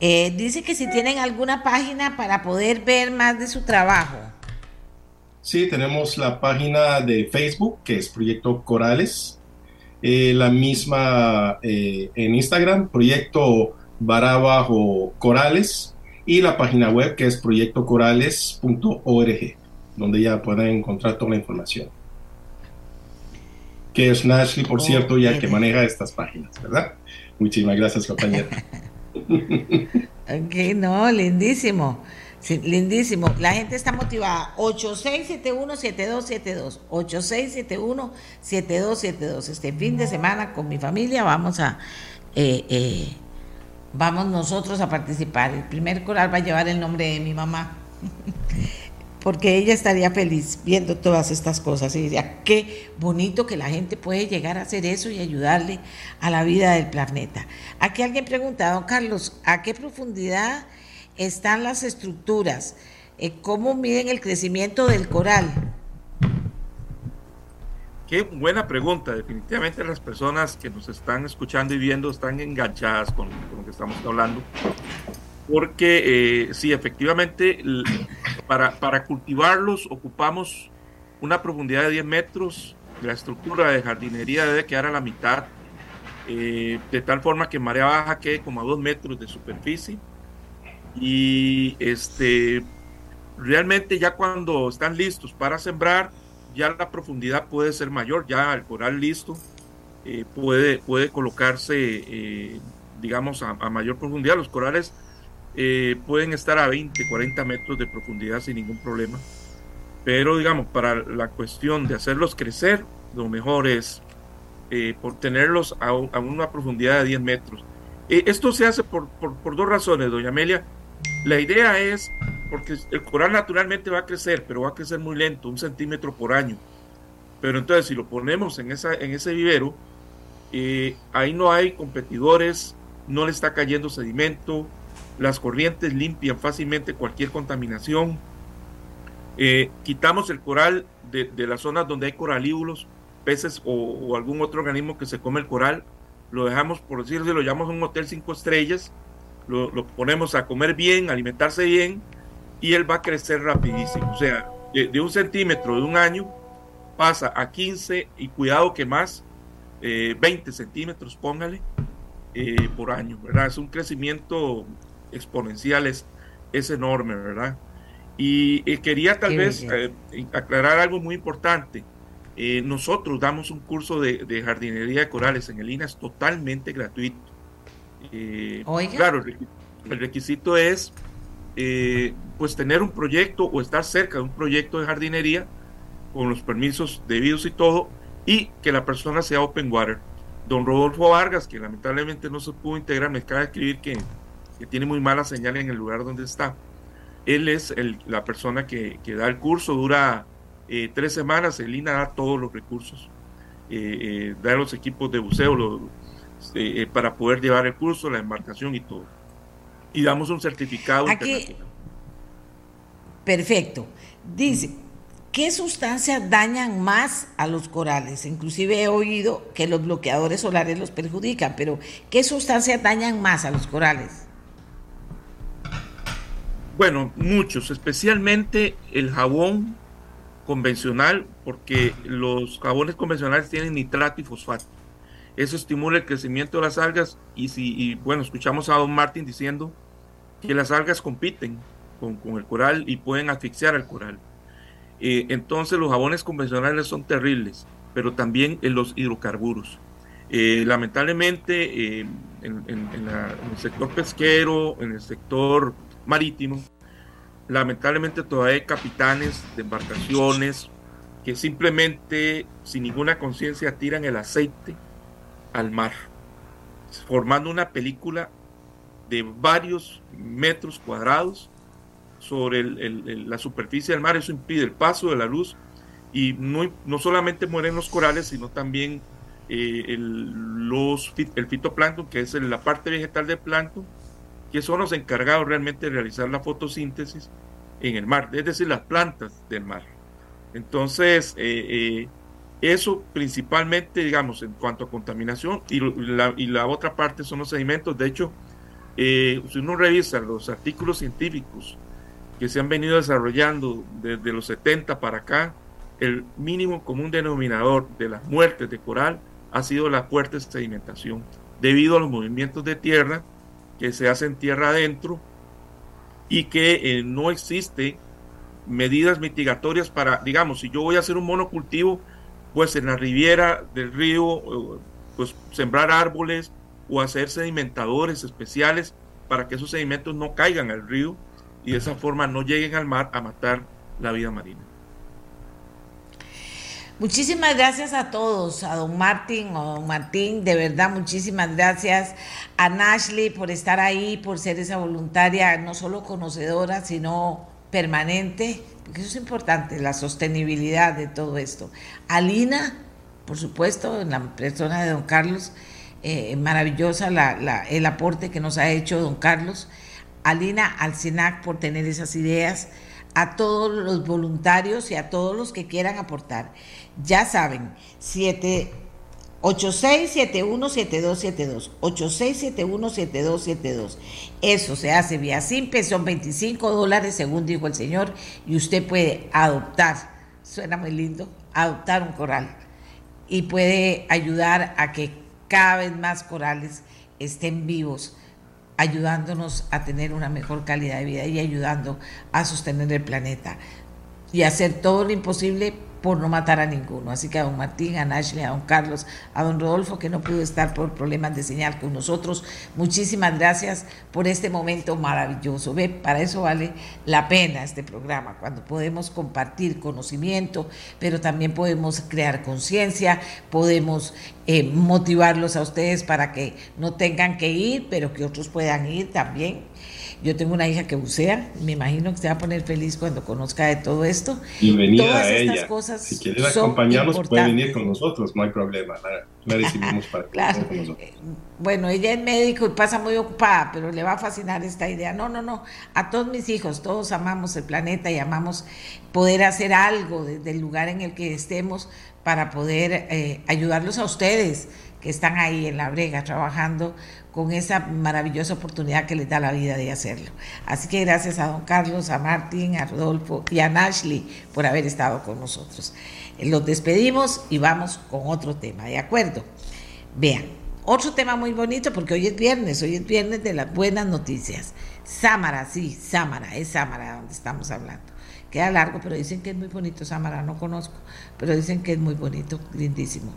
Eh, dice que si tienen alguna página para poder ver más de su trabajo. Sí, tenemos la página de Facebook, que es Proyecto Corales. Eh, la misma eh, en Instagram, Proyecto Barabajo Corales. Y la página web, que es proyectocorales.org donde ya pueden encontrar toda la información. Que es Nashley, por cierto, ya que maneja estas páginas, ¿verdad? Muchísimas gracias, compañera. ok, no, lindísimo. lindísimo. La gente está motivada. 8671-7272. 8671-7272. Este fin de semana con mi familia vamos a... Eh, eh, vamos nosotros a participar. El primer coral va a llevar el nombre de mi mamá. porque ella estaría feliz viendo todas estas cosas y diría, qué bonito que la gente puede llegar a hacer eso y ayudarle a la vida del planeta. Aquí alguien pregunta, don Carlos, ¿a qué profundidad están las estructuras? Eh, ¿Cómo miden el crecimiento del coral? Qué buena pregunta. Definitivamente las personas que nos están escuchando y viendo están enganchadas con, lo que estamos hablando. Porque eh, sí, efectivamente, para, para cultivarlos ocupamos una profundidad de 10 metros. La estructura de jardinería debe quedar a la mitad, eh, de tal forma que marea baja quede como a 2 metros de superficie. Y este, realmente ya cuando están listos para sembrar, ya la profundidad puede ser mayor, ya el coral listo eh, puede, puede colocarse, eh, digamos, a, mayor profundidad. Los corales eh, pueden estar a 20, 40 metros de profundidad sin ningún problema. Pero, digamos, para la cuestión de hacerlos crecer, lo mejor es por tenerlos a, una profundidad de 10 metros. esto se hace por, por, por dos razones, doña Amelia. La idea es porque el coral naturalmente va a crecer, pero va a crecer muy lento, un centímetro por año. Pero entonces si lo ponemos en, esa, en ese vivero, eh, ahí no hay competidores, no le está cayendo sedimento, las corrientes limpian fácilmente cualquier contaminación. Eh, quitamos el coral de, de, las zonas donde hay coralíbulos, peces o, algún otro organismo que se come el coral, lo dejamos, por decirlo, lo llamamos un hotel cinco estrellas, lo, lo ponemos a comer bien, alimentarse bien, y él va a crecer rapidísimo. O sea, de, un centímetro de un año pasa a 15 y cuidado que más, 20 eh, centímetros, póngale, eh, por año, ¿verdad? Es un crecimiento exponencial, es, enorme, ¿verdad? Y quería tal vez eh, aclarar algo muy importante. nosotros damos un curso de, jardinería de corales en el INA, es totalmente gratuito. Claro, el requisito es eh, pues tener un proyecto o estar cerca de un proyecto de jardinería con los permisos debidos y todo, y que la persona sea open water. Don Rodolfo Vargas, que lamentablemente no se pudo integrar, me acaba de escribir que, tiene muy mala señal en el lugar donde está. Él es la persona que, da el curso, dura eh, tres semanas, el INA da todos los recursos, eh, da los equipos de buceo para poder llevar el curso, la embarcación y todo y damos un certificado Aquí, Perfecto. Dice, ¿qué sustancias dañan más a los corales? Inclusive he oído que los bloqueadores solares los perjudican, pero ¿qué sustancias dañan más a los corales? Bueno, muchos, especialmente el jabón convencional, porque los jabones convencionales tienen nitrato y fosfato. Eso estimula el crecimiento de las algas y si, bueno, escuchamos a Don Martin diciendo que las algas compiten con, el coral y pueden asfixiar al coral. Eh, entonces los jabones convencionales son terribles, pero también en los hidrocarburos. Eh, lamentablemente eh, en, el sector pesquero, en el sector marítimo, lamentablemente todavía hay capitanes de embarcaciones que simplemente sin ninguna conciencia tiran el aceite al mar, formando una película de varios metros cuadrados sobre la superficie del mar. Eso impide el paso de la luz y no, no solamente mueren los corales, sino también eh, el, los, el fitoplancton, que es la parte vegetal del plancton, que son los encargados realmente de realizar la fotosíntesis en el mar, es decir, las plantas del mar. Entonces, eh, eh, eso principalmente, digamos, en cuanto a contaminación y la, otra parte son los sedimentos. De hecho, eh, si uno revisa los artículos científicos que se han venido desarrollando desde los 70 para acá, el mínimo común denominador de las muertes de coral ha sido la fuerte sedimentación, debido a los movimientos de tierra que se hacen tierra adentro y que eh, no existe medidas mitigatorias para, digamos, si yo voy a hacer un monocultivo, pues en la riviera del río, pues sembrar árboles o hacer sedimentadores especiales para que esos sedimentos no caigan al río y de esa forma no lleguen al mar a matar la vida marina. Muchísimas gracias a todos, a don Martín o don Martín, de verdad muchísimas gracias a Nashley por estar ahí, por ser esa voluntaria, no solo conocedora, sino permanente, porque eso es importante, la sostenibilidad de todo esto. Alina, por supuesto, en la persona de don Carlos, eh, maravillosa el aporte que nos ha hecho don Carlos. Alina Alcinac por tener esas ideas, a todos los voluntarios y a todos los que quieran aportar. Ya saben, 7 86717272 86717272 Eso se hace vía simple, son 25 dólares según dijo el señor y usted puede adoptar, suena muy lindo, adoptar un coral. Y puede ayudar a que cada vez más corales estén vivos ayudándonos a tener una mejor calidad de vida y ayudando a sostener el planeta y hacer todo lo imposible por no matar a ninguno. Así que a don Martín, a Ashley, a don Carlos, a don Rodolfo, que no pudo estar por problemas de señal con nosotros, muchísimas gracias por este momento maravilloso. Ve, para eso vale la pena este programa, cuando podemos compartir conocimiento, pero también podemos crear conciencia, podemos eh, motivarlos a ustedes para que no tengan que ir, pero que otros puedan ir también yo tengo una hija que bucea, me imagino que se va a poner feliz cuando conozca de todo esto. Bienvenida Todas a estas ella. Cosas si quiere acompañarnos, puede venir con nosotros, no hay problema. La, recibimos para claro. con nosotros. Bueno, ella es médico y pasa muy ocupada, pero le va a fascinar esta idea. No, no, no. A todos mis hijos, todos amamos el planeta y amamos poder hacer algo desde el lugar en el que estemos para poder eh, ayudarlos a ustedes que están ahí en la brega trabajando con esa maravillosa oportunidad que les da la vida de hacerlo. Así que gracias a don Carlos, a Martín, a Rodolfo y a Ashley por haber estado con nosotros. Los despedimos y vamos con otro tema, ¿de acuerdo? Vean, otro tema muy bonito porque hoy es viernes, hoy es viernes de las buenas noticias. Sámara, sí, Sámara, es Sámara donde estamos hablando. Queda largo, pero dicen que es muy bonito Sámara, no conozco, pero dicen que es muy bonito, lindísimo.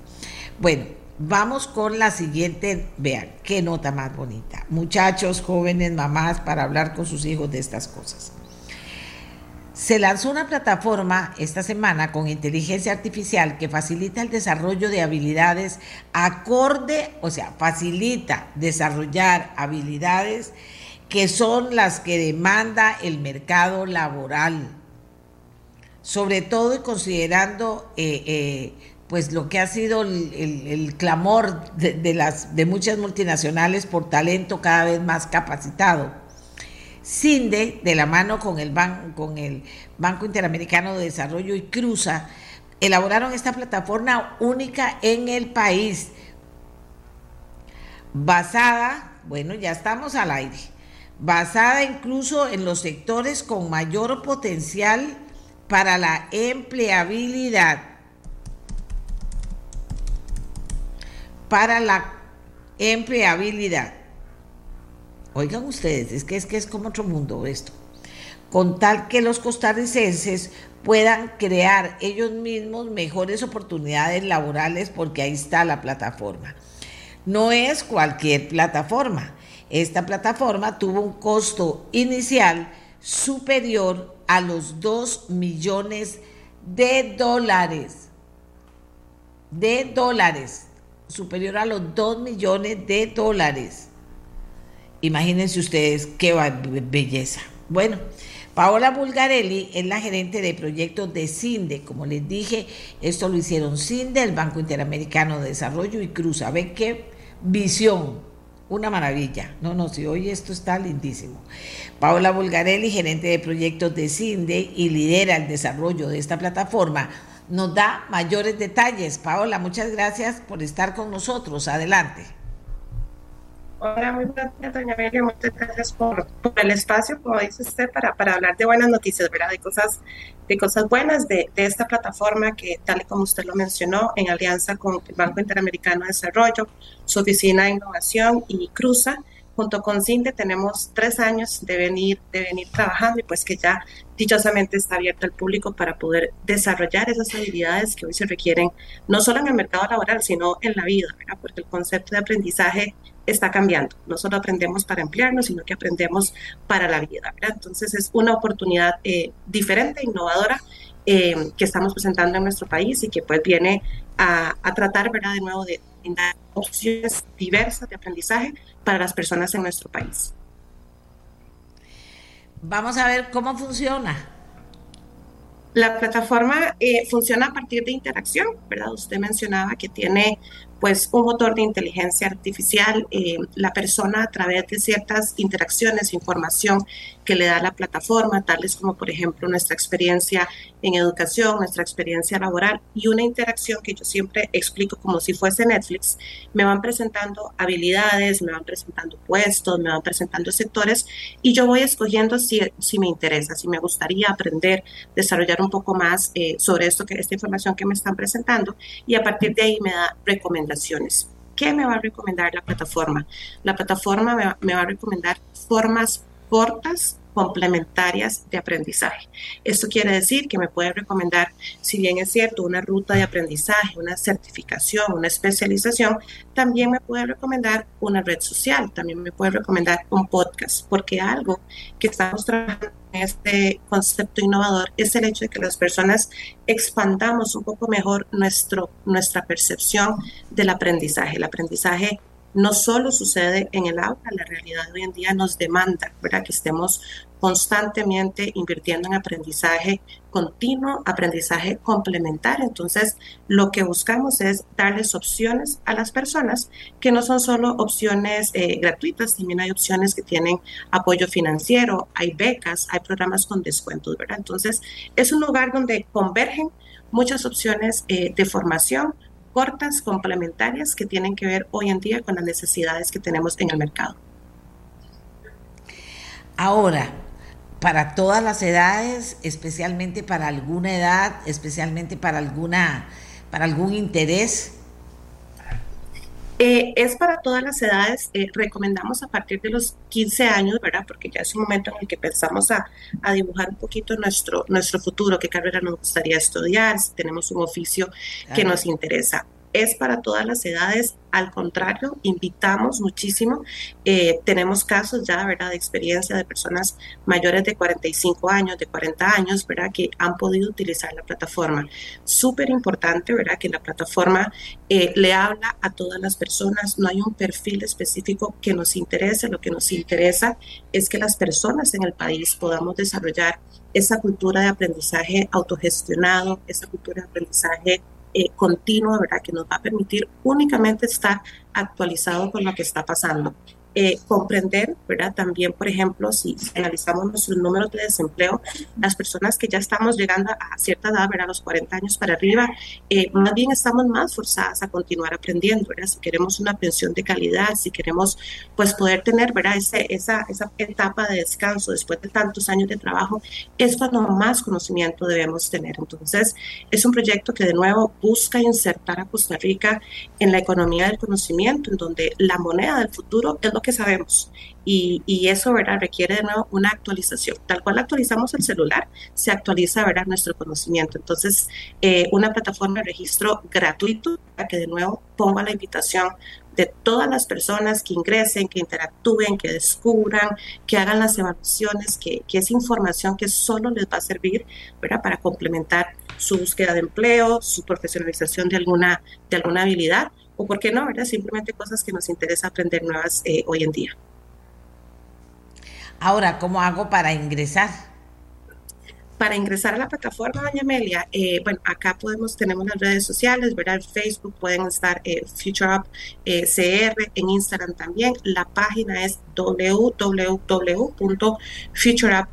Bueno, Vamos con la siguiente, vean, qué nota más bonita. Muchachos, jóvenes, mamás, para hablar con sus hijos de estas cosas. Se lanzó una plataforma esta semana con inteligencia artificial que facilita el desarrollo de habilidades acorde, o sea, facilita desarrollar habilidades que son las que demanda el mercado laboral. Sobre todo y considerando eh, eh, pues lo que ha sido el, clamor de, las, de muchas multinacionales por talento cada vez más capacitado. CINDE, de la mano con el, con el Banco Interamericano de Desarrollo y Cruza, elaboraron esta plataforma única en el país, basada, bueno, ya estamos al aire, basada incluso en los sectores con mayor potencial para la empleabilidad para la empleabilidad. Oigan ustedes, es que es que es como otro mundo esto. Con tal que los costarricenses puedan crear ellos mismos mejores oportunidades laborales porque ahí está la plataforma. No es cualquier plataforma. Esta plataforma tuvo un costo inicial superior a los 2 millones de dólares. De dólares superior a los 2 millones de dólares. Imagínense ustedes qué belleza. Bueno, Paola Bulgarelli es la gerente de proyectos de CINDE. Como les dije, esto lo hicieron CINDE, el Banco Interamericano de Desarrollo y Cruz. A ver qué visión. Una maravilla. No, no, si hoy esto está lindísimo. Paola Bulgarelli, gerente de proyectos de CINDE y lidera el desarrollo de esta plataforma nos da mayores detalles. Paola, muchas gracias por estar con nosotros. Adelante. Hola, muy buenas tardes, doña Amelia. Muchas gracias por, el espacio, como dice usted, para, hablar de buenas noticias, ¿verdad? De cosas, de cosas buenas de, de, esta plataforma que, tal y como usted lo mencionó, en alianza con el Banco Interamericano de Desarrollo, su Oficina de Innovación y Cruza, junto con CINDE tenemos tres años de venir, de venir trabajando y pues que ya dichosamente está abierto al público para poder desarrollar esas habilidades que hoy se requieren, no solo en el mercado laboral, sino en la vida, porque el concepto de aprendizaje está cambiando. No solo aprendemos para emplearnos, sino que aprendemos para la vida. Entonces es una oportunidad eh, diferente, innovadora, eh, que estamos presentando en nuestro país y que pues viene a, a tratar ¿verdad? de nuevo de brindar opciones diversas de aprendizaje para las personas en nuestro país. Vamos a ver cómo funciona. La plataforma eh, funciona a partir de interacción, ¿verdad? Usted mencionaba que tiene pues un motor de inteligencia artificial, eh, la persona a través de ciertas interacciones, información que le da la plataforma, tales como por ejemplo nuestra experiencia en educación, nuestra experiencia laboral y una interacción que yo siempre explico como si fuese Netflix, me van presentando habilidades, me van presentando puestos, me van presentando sectores y yo voy escogiendo si, si me interesa, si me gustaría aprender, desarrollar un poco más eh, sobre esto, que esta información que me están presentando y a partir de ahí me da recomendaciones ¿Qué me va a recomendar la plataforma? La plataforma me va, a recomendar formas cortas complementarias de aprendizaje. Esto quiere decir que me puede recomendar, si bien es cierto, una ruta de aprendizaje, una certificación, una especialización, también me puede recomendar una red social, también me puede recomendar un podcast, porque algo que estamos trabajando este concepto innovador es el hecho de que las personas expandamos un poco mejor nuestro, nuestra percepción del aprendizaje. El aprendizaje no solo sucede en el aula, la realidad hoy en día nos demanda ¿verdad? que estemos constantemente invirtiendo en aprendizaje continuo, aprendizaje complementario. Entonces, lo que buscamos es darles opciones a las personas que no son solo opciones eh, gratuitas, también hay opciones que tienen apoyo financiero, hay becas, hay programas con descuentos, ¿verdad? Entonces, es un lugar donde convergen muchas opciones eh, de formación cortas, complementarias, que tienen que ver hoy en día con las necesidades que tenemos en el mercado. Ahora, para todas las edades, especialmente para alguna edad, especialmente para alguna, para algún interés. Eh, es para todas las edades, eh, recomendamos a partir de los 15 años, ¿verdad? Porque ya es un momento en el que pensamos a, a, dibujar un poquito nuestro, nuestro futuro, qué carrera nos gustaría estudiar, si tenemos un oficio que nos interesa es para todas las edades, al contrario, invitamos muchísimo. Eh, tenemos casos ya, ¿verdad?, de experiencia de personas mayores de 45 años, de 40 años, ¿verdad?, que han podido utilizar la plataforma. Súper importante, ¿verdad?, que la plataforma eh, le habla a todas las personas, no hay un perfil específico que nos interese, lo que nos interesa es que las personas en el país podamos desarrollar esa cultura de aprendizaje autogestionado, esa cultura de aprendizaje eh, continua, ¿verdad? Que nos va a permitir únicamente estar actualizado con lo que está pasando. Eh, comprender, ¿verdad? También, por ejemplo, si analizamos nuestros números de desempleo, las personas que ya estamos llegando a cierta edad, ¿verdad? Los 40 años para arriba, eh, más bien estamos más forzadas a continuar aprendiendo, ¿verdad? Si queremos una pensión de calidad, si queremos, pues, poder tener, ¿verdad? Ese, esa, esa etapa de descanso después de tantos años de trabajo, es cuando más conocimiento debemos tener. Entonces, es un proyecto que, de nuevo, busca insertar a Costa Rica en la economía del conocimiento, en donde la moneda del futuro es lo que sabemos. Y, y, eso ¿verdad? requiere de nuevo una actualización. Tal cual actualizamos el celular, se actualiza ¿verdad? nuestro conocimiento. Entonces, eh, una plataforma de registro gratuito, para que de nuevo ponga la invitación de todas las personas que ingresen, que interactúen, que descubran, que hagan las evaluaciones, que, que es información que solo les va a servir ¿verdad? para complementar su búsqueda de empleo, su profesionalización de alguna, de alguna habilidad o por qué no, ¿verdad? Simplemente cosas que nos interesa aprender nuevas eh, hoy en día. Ahora, ¿cómo hago para ingresar? Para ingresar a la plataforma, doña Amelia, eh, bueno, acá podemos, tenemos las redes sociales, ¿verdad? En Facebook pueden estar eh, FutureUp CR, en Instagram también. La página es www.futureup.com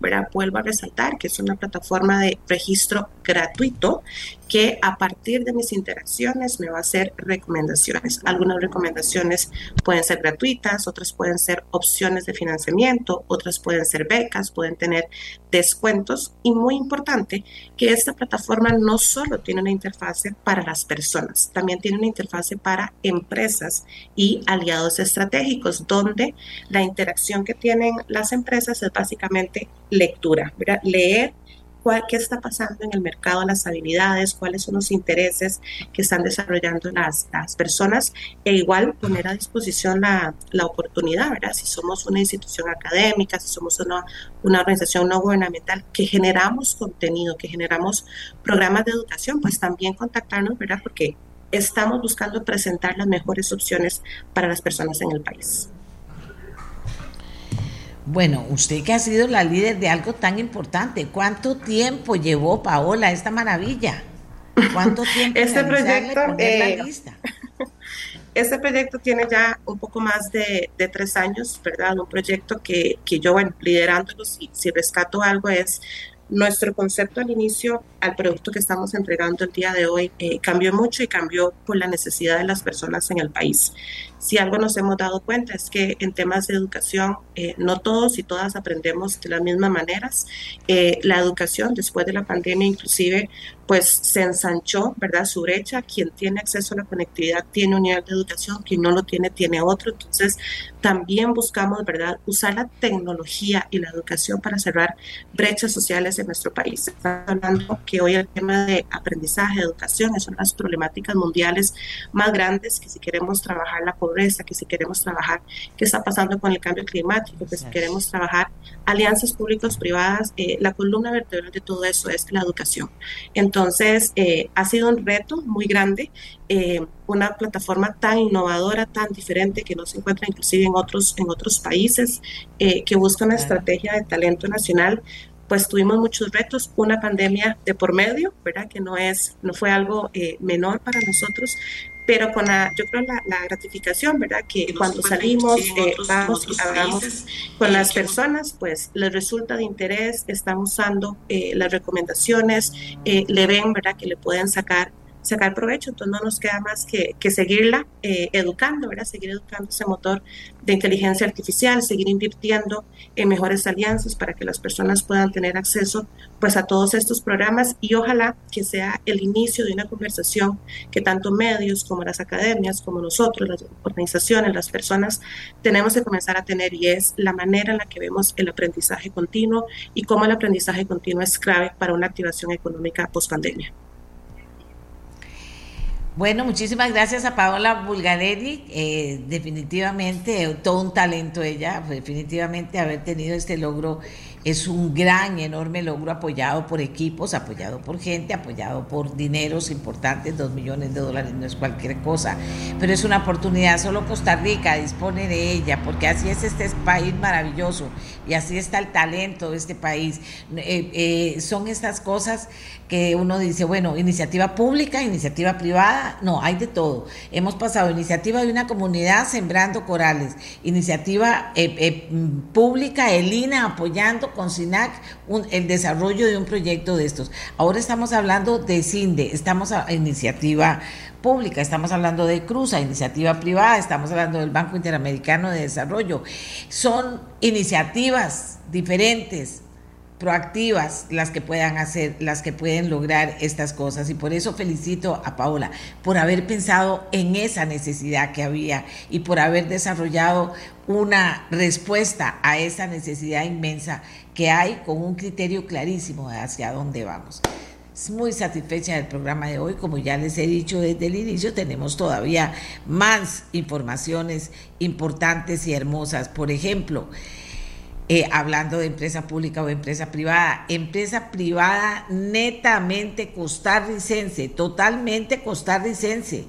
¿verdad? Vuelvo a resaltar que es una plataforma de registro gratuito que a partir de mis interacciones me va a hacer recomendaciones. Algunas recomendaciones pueden ser gratuitas, otras pueden ser opciones de financiamiento, otras pueden ser becas, pueden tener descuentos y muy importante que esta plataforma no solo tiene una interfase para las personas, también tiene una interfase para empresas y aliados estratégicos donde la interacción que tienen las empresas es básicamente lectura, leer qué está pasando en el mercado, las habilidades, cuáles son los intereses que están desarrollando las, las personas e igual poner a disposición la, la, oportunidad, ¿verdad? Si somos una institución académica, si somos una, una organización no gubernamental que generamos contenido, que generamos programas de educación, pues también contactarnos, ¿verdad? Porque estamos buscando presentar las mejores opciones para las personas en el país. Bueno, usted que ha sido la líder de algo tan importante, ¿cuánto tiempo llevó Paola esta maravilla? ¿Cuánto tiempo este proyecto, eh, Este proyecto tiene ya un poco más de, tres años, ¿verdad? Un proyecto que, que yo, bueno, liderándolo, si, si rescato algo, es nuestro concepto al inicio al producto que estamos entregando el día de hoy eh, cambió mucho y cambió por la necesidad de las personas en el país. Si algo nos hemos dado cuenta es que en temas de educación eh, no todos y todas aprendemos de las mismas maneras. Eh, la educación después de la pandemia inclusive pues se ensanchó, ¿verdad? Su brecha, quien tiene acceso a la conectividad tiene un nivel de educación, quien no lo tiene tiene otro. Entonces, también buscamos, ¿verdad?, usar la tecnología y la educación para cerrar brechas sociales en nuestro país. Estamos hablando que hoy el tema de aprendizaje, educación, de las problemáticas mundiales más grandes, que si queremos trabajar la pobreza, que si queremos trabajar qué está pasando con el cambio climático, que si queremos trabajar alianzas públicas-privadas, eh, la columna vertebral de todo eso es la educación. Entonces, entonces, eh, ha sido un reto muy grande, eh, una plataforma tan innovadora, tan diferente que no se encuentra inclusive en otros, en otros países, eh, que busca una estrategia de talento nacional. Pues tuvimos muchos retos, una pandemia de por medio, ¿verdad? Que no, es, no fue algo menor para nosotros, pero con la, yo creo la, la gratificación, ¿verdad? Que cuando salimos, eh, vamos y hablamos con las personas, pues les resulta de interés, están usando eh, las recomendaciones, eh, le ven, ¿verdad? Que le pueden sacar sacar provecho, entonces no nos queda más que, que seguirla eh, educando, ¿verdad? Seguir educando ese motor de inteligencia artificial, seguir invirtiendo en mejores alianzas para que las personas puedan tener acceso pues a todos estos programas y ojalá que sea el inicio de una conversación que tanto medios como las academias, como nosotros, las organizaciones, las personas, tenemos que comenzar a tener y es la manera en la que vemos el aprendizaje continuo y cómo el aprendizaje continuo es clave para una activación económica post pandemia. Bueno, muchísimas gracias a Paola Bulgarelli. Eh, definitivamente, todo un talento ella, definitivamente haber tenido este logro es un gran, enorme logro apoyado por equipos, apoyado por gente, apoyado por dineros importantes, dos millones de dólares no es cualquier cosa, pero es una oportunidad, solo Costa Rica dispone de ella, porque así es este país maravilloso y así está el talento de este país. Eh, eh, son estas cosas que uno dice, bueno, iniciativa pública, iniciativa privada, no, hay de todo. Hemos pasado iniciativa de una comunidad sembrando corales, iniciativa eh, pública, ELINA apoyando con SINAC el desarrollo de un proyecto de estos. Ahora estamos hablando de CINDE, estamos a iniciativa pública, estamos hablando de Cruza, iniciativa privada, estamos hablando del Banco Interamericano de Desarrollo. Son iniciativas diferentes, proactivas las que puedan hacer, las que pueden lograr estas cosas. Y por eso felicito a Paola por haber pensado en esa necesidad que había y por haber desarrollado una respuesta a esa necesidad inmensa que hay con un criterio clarísimo de hacia dónde vamos. Es muy satisfecha del programa de hoy, como ya les he dicho desde el inicio, tenemos todavía más informaciones importantes y hermosas. Por ejemplo, eh, hablando de empresa pública o empresa privada, empresa privada netamente costarricense, totalmente costarricense.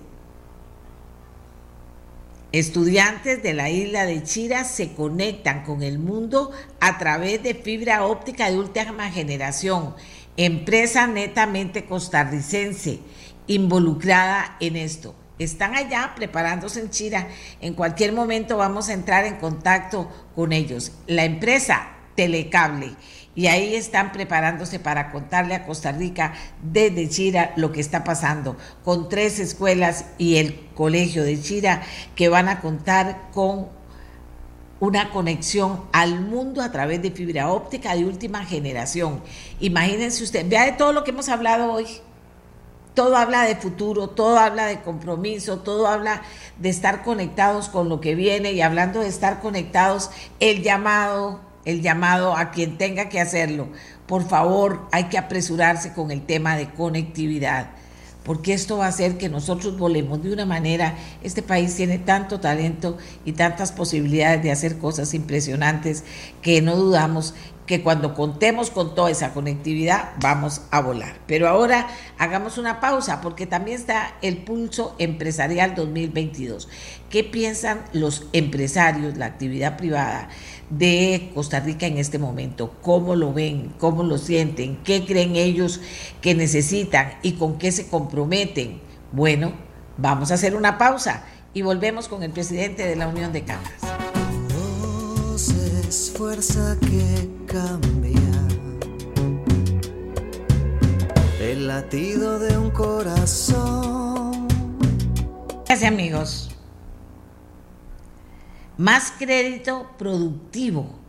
Estudiantes de la isla de Chira se conectan con el mundo a través de fibra óptica de última generación. Empresa netamente costarricense involucrada en esto están allá preparándose en Chira. En cualquier momento vamos a entrar en contacto con ellos. La empresa Telecable. Y ahí están preparándose para contarle a Costa Rica desde Chira lo que está pasando, con tres escuelas y el colegio de Chira que van a contar con una conexión al mundo a través de fibra óptica de última generación. Imagínense usted, vea de todo lo que hemos hablado hoy todo habla de futuro, todo habla de compromiso, todo habla de estar conectados con lo que viene y hablando de estar conectados, el llamado, el llamado a quien tenga que hacerlo. Por favor, hay que apresurarse con el tema de conectividad, porque esto va a hacer que nosotros volemos de una manera, este país tiene tanto talento y tantas posibilidades de hacer cosas impresionantes que no dudamos que cuando contemos con toda esa conectividad vamos a volar. Pero ahora hagamos una pausa porque también está el pulso empresarial 2022. ¿Qué piensan los empresarios, la actividad privada de Costa Rica en este momento? ¿Cómo lo ven? ¿Cómo lo sienten? ¿Qué creen ellos que necesitan y con qué se comprometen? Bueno, vamos a hacer una pausa y volvemos con el presidente de la Unión de Cámaras fuerza que cambia el latido de un corazón. Gracias amigos. Más crédito productivo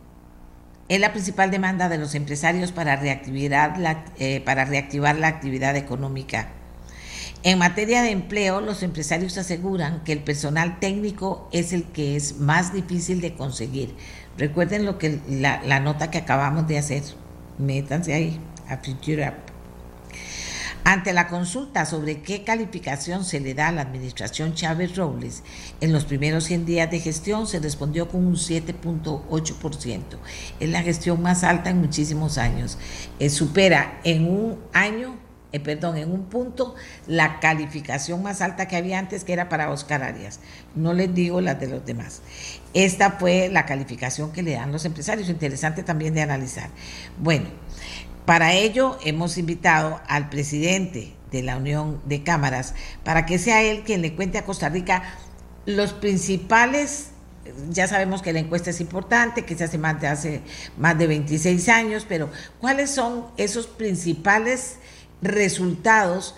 es la principal demanda de los empresarios para reactivar la, eh, para reactivar la actividad económica. En materia de empleo, los empresarios aseguran que el personal técnico es el que es más difícil de conseguir Recuerden lo que la, nota que acabamos de hacer. Métanse ahí a Future Up. Ante la consulta sobre qué calificación se le da a la administración Chávez Robles, en los primeros 100 días de gestión se respondió con un 7.8%. Es la gestión más alta en muchísimos años. Eh, supera en un año eh, perdón, en un punto la calificación más alta que había antes, que era para Oscar Arias. No les digo las de los demás. Esta fue la calificación que le dan los empresarios, interesante también de analizar. Bueno, para ello hemos invitado al presidente de la Unión de Cámaras para que sea él quien le cuente a Costa Rica los principales ya sabemos que la encuesta es importante, que se hace más de hace más de 26 años, pero ¿cuáles son esos principales resultados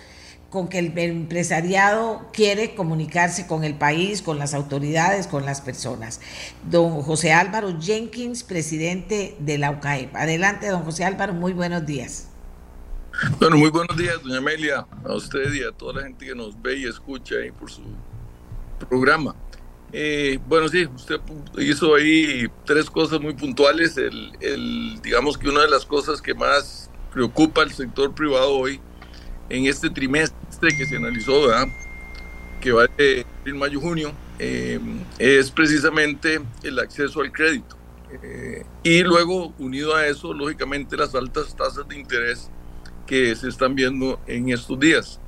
con que el empresariado quiere comunicarse con el país, con las autoridades, con las personas. Don José Álvaro Jenkins, presidente de la UCAEP. Adelante, don José Álvaro, muy buenos días. Bueno, muy buenos días, doña Amelia, a usted y a toda la gente que nos ve y escucha ahí por su programa. Eh, bueno, sí, usted hizo ahí tres cosas muy puntuales. el, digamos que una de las cosas que más preocupa al sector privado hoy en este trimestre que se analizó, que va de mayo-junio, eh, es precisamente el acceso al crédito. Eh, y luego, unido a eso, lógicamente, las altas tasas de interés que se están viendo en estos días.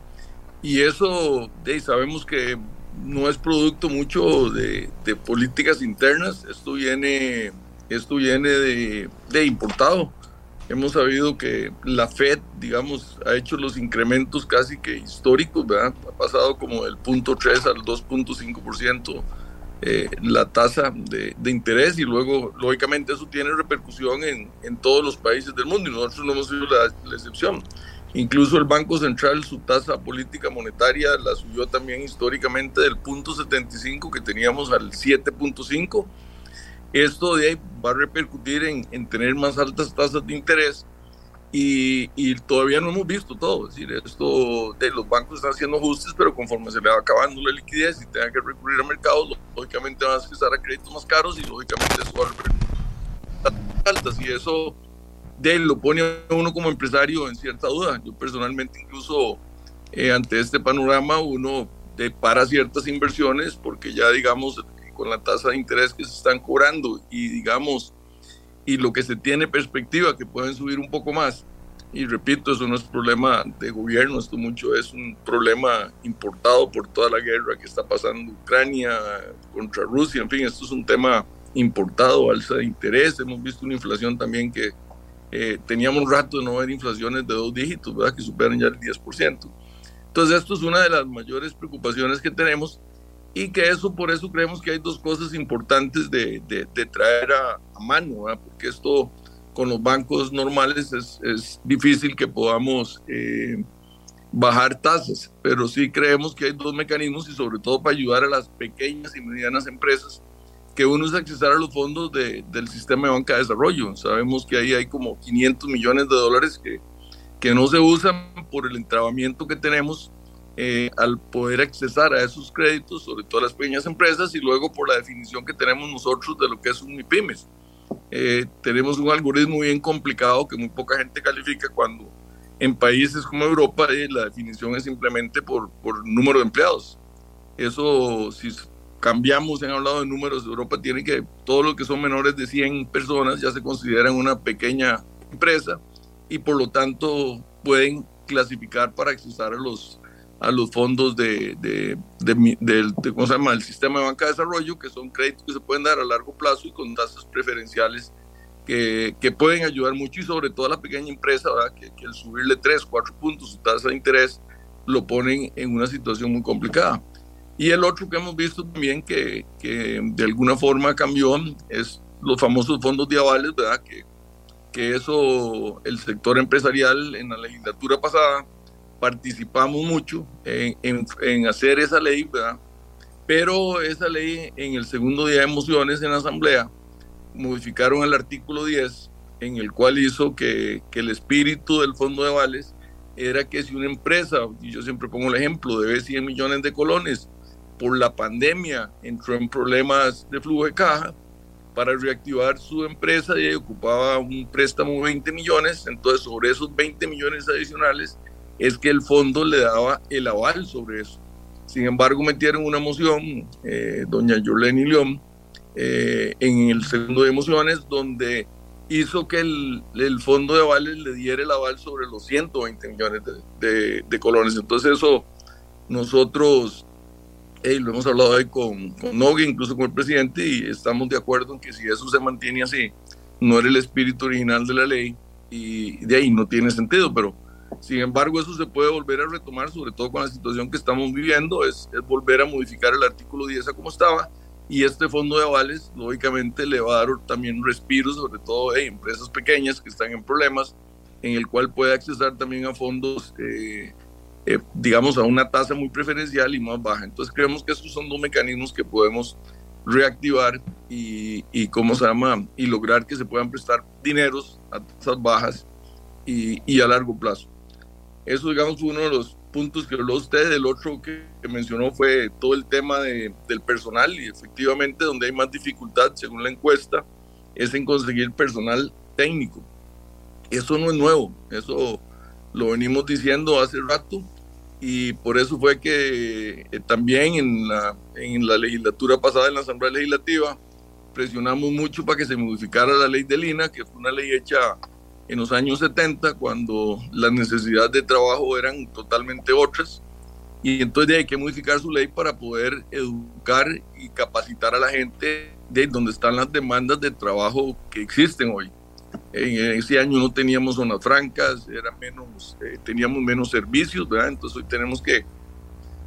Y eso, sabemos que no es producto mucho de, políticas internas, esto viene, esto viene de importado Hemos sabido que la Fed, digamos, ha hecho los incrementos casi que históricos, ¿verdad? Ha pasado como del punto 3 al 2.5% eh, la tasa de, de, interés y luego, lógicamente, eso tiene repercusión en, en, todos los países del mundo y nosotros no hemos sido la, la excepción. Incluso el Banco Central, su tasa política monetaria la subió también históricamente del punto 75 que teníamos al 7.5 esto de ahí va a repercutir en, tener más altas tasas de interés y, todavía no hemos visto todo. Es decir, esto de los bancos están haciendo ajustes, pero conforme se le va acabando la liquidez y tenga que recurrir a mercados, lógicamente van a accesar a créditos más caros y lógicamente eso va a altas y eso de lo pone a uno como empresario en cierta duda. Yo personalmente incluso eh, ante este panorama uno de para ciertas inversiones porque ya digamos con la tasa de interés que se están cobrando y digamos, y lo que se tiene perspectiva que pueden subir un poco más. Y repito, eso no es problema de gobierno, esto mucho es un problema importado por toda la guerra que está pasando Ucrania contra Rusia, en fin, esto es un tema importado, alza de interés, hemos visto una inflación también que eh, teníamos un rato de no ver inflaciones de dos dígitos, ¿verdad? que superan ya el 10%. Entonces esto es una de las mayores preocupaciones que tenemos y que eso, por eso creemos que hay dos cosas importantes de, de, traer a, mano, porque esto con los bancos normales es, es difícil que podamos eh, bajar tasas, pero sí creemos que hay dos mecanismos y sobre todo para ayudar a las pequeñas y medianas empresas, que uno es accesar a los fondos del sistema de banca de desarrollo. Sabemos que ahí hay como 500 millones de dólares que, que no se usan por el entrabamiento que tenemos eh, al poder accesar a esos créditos, sobre todo a las pequeñas empresas, y luego por la definición que tenemos nosotros de lo que es un MIPIMES. Eh, tenemos un algoritmo bien complicado que muy poca gente califica cuando en países como Europa eh, la definición es simplemente por, por número de empleados. Eso, si cambiamos, han hablado de números, Europa tiene que, todos los que son menores de 100 personas ya se consideran una pequeña empresa y por lo tanto pueden clasificar para accesar a los, a los fondos de, de, de, ¿cómo se llama? el sistema de banca de desarrollo, que son créditos que se pueden dar a largo plazo y con tasas preferenciales que, que pueden ayudar mucho y sobre todo a la pequeña empresa. Que, que el subirle 3, 4 puntos su tasa de interés lo ponen en una situación muy complicada. Y el otro que hemos visto también que, que de alguna forma cambió es los famosos fondos de avales, ¿verdad? Que, que eso, el sector empresarial en la legislatura pasada participamos mucho en, en, en, hacer esa ley, ¿verdad? Pero esa ley en el segundo día de emociones en la Asamblea modificaron el artículo 10 en el cual hizo que, que el espíritu del fondo de avales era que si una empresa, y yo siempre pongo el ejemplo, debe 100 millones de colones por la pandemia entró en problemas de flujo de caja, para reactivar su empresa y ocupaba un préstamo de 20 millones, entonces sobre esos 20 millones adicionales es que el fondo le daba el aval sobre eso. Sin embargo, metieron una moción, eh, doña Yoleni León, eh, en el segundo de emociones, donde hizo que el, el, fondo de avales le diera el aval sobre los 120 millones de, de, colones. Entonces eso nosotros lo hemos hablado hoy con, con Nogue, incluso con el presidente, y estamos de acuerdo en que si eso se mantiene así, no era el espíritu original de la ley, y de ahí no tiene sentido, pero sin embargo eso se puede volver a retomar, sobre todo con la situación que estamos viviendo, es, es volver a modificar el artículo 10 a como estaba, y este fondo de avales, lógicamente, le va a dar también respiro, sobre todo a empresas pequeñas que están en problemas, en el cual puede accesar también a fondos eh, eh, digamos, a una tasa muy preferencial y más baja. Entonces creemos que esos son dos mecanismos que podemos reactivar y, y ¿cómo se llama? Y lograr que se puedan prestar dineros a tasas bajas y, y a largo plazo. Eso, digamos, fue uno de los puntos que habló usted. El otro que, que mencionó fue todo el tema de, del personal y efectivamente donde hay más dificultad, según la encuesta, es en conseguir personal técnico. Eso no es nuevo, eso lo venimos diciendo hace rato y por eso fue que eh, también en la, en la legislatura pasada, en la Asamblea Legislativa, presionamos mucho para que se modificara la ley de Lina, que fue una ley hecha en los años 70, cuando las necesidades de trabajo eran totalmente otras. Y entonces hay que modificar su ley para poder educar y capacitar a la gente de donde están las demandas de trabajo que existen hoy. En ese año no teníamos zonas francas, era menos, eh, teníamos menos servicios, ¿verdad? Entonces hoy tenemos que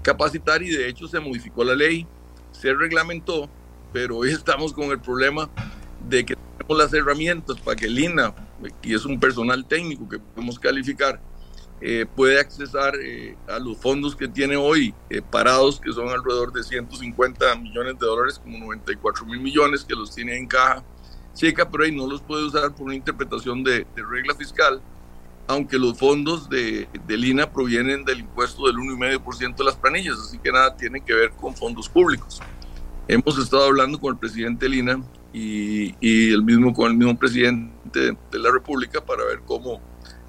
capacitar y de hecho se modificó la ley, se reglamentó, pero hoy estamos con el problema de que tenemos las herramientas para que el INA, y es un personal técnico que podemos calificar, eh, puede accesar eh, a los fondos que tiene hoy eh, parados, que son alrededor de 150 millones de dólares, como 94 mil millones que los tiene en caja chica, pero ahí no los puede usar por una interpretación de, de regla fiscal, aunque los fondos de, de Lina provienen del impuesto del 1,5% de las planillas, así que nada tiene que ver con fondos públicos. Hemos estado hablando con el presidente Lina y, y el mismo con el mismo presidente de la República para ver cómo,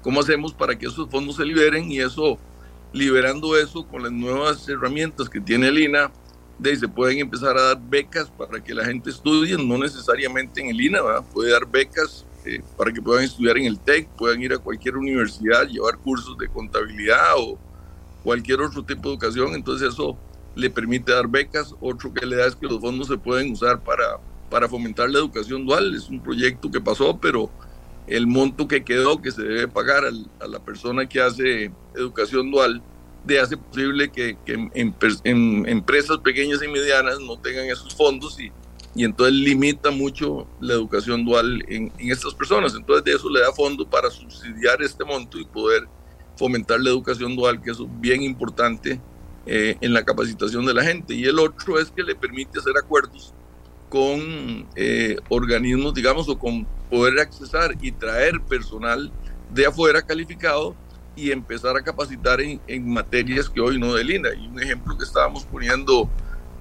cómo hacemos para que esos fondos se liberen y eso, liberando eso con las nuevas herramientas que tiene Lina, de se pueden empezar a dar becas para que la gente estudie, no necesariamente en el INA, ¿verdad? puede dar becas eh, para que puedan estudiar en el TEC, puedan ir a cualquier universidad, llevar cursos de contabilidad o cualquier otro tipo de educación, entonces eso le permite dar becas. Otro que le da es que los fondos se pueden usar para, para fomentar la educación dual, es un proyecto que pasó, pero el monto que quedó, que se debe pagar a la persona que hace educación dual, de hace posible que, que en, en, empresas pequeñas y medianas no tengan esos fondos y, y entonces limita mucho la educación dual en, en, estas personas. Entonces de eso le da fondo para subsidiar este monto y poder fomentar la educación dual, que eso es bien importante eh, en la capacitación de la gente. Y el otro es que le permite hacer acuerdos con eh, organismos, digamos, o con poder accesar y traer personal de afuera calificado y empezar a capacitar en, en, materias que hoy no delina. Y un ejemplo que estábamos poniendo,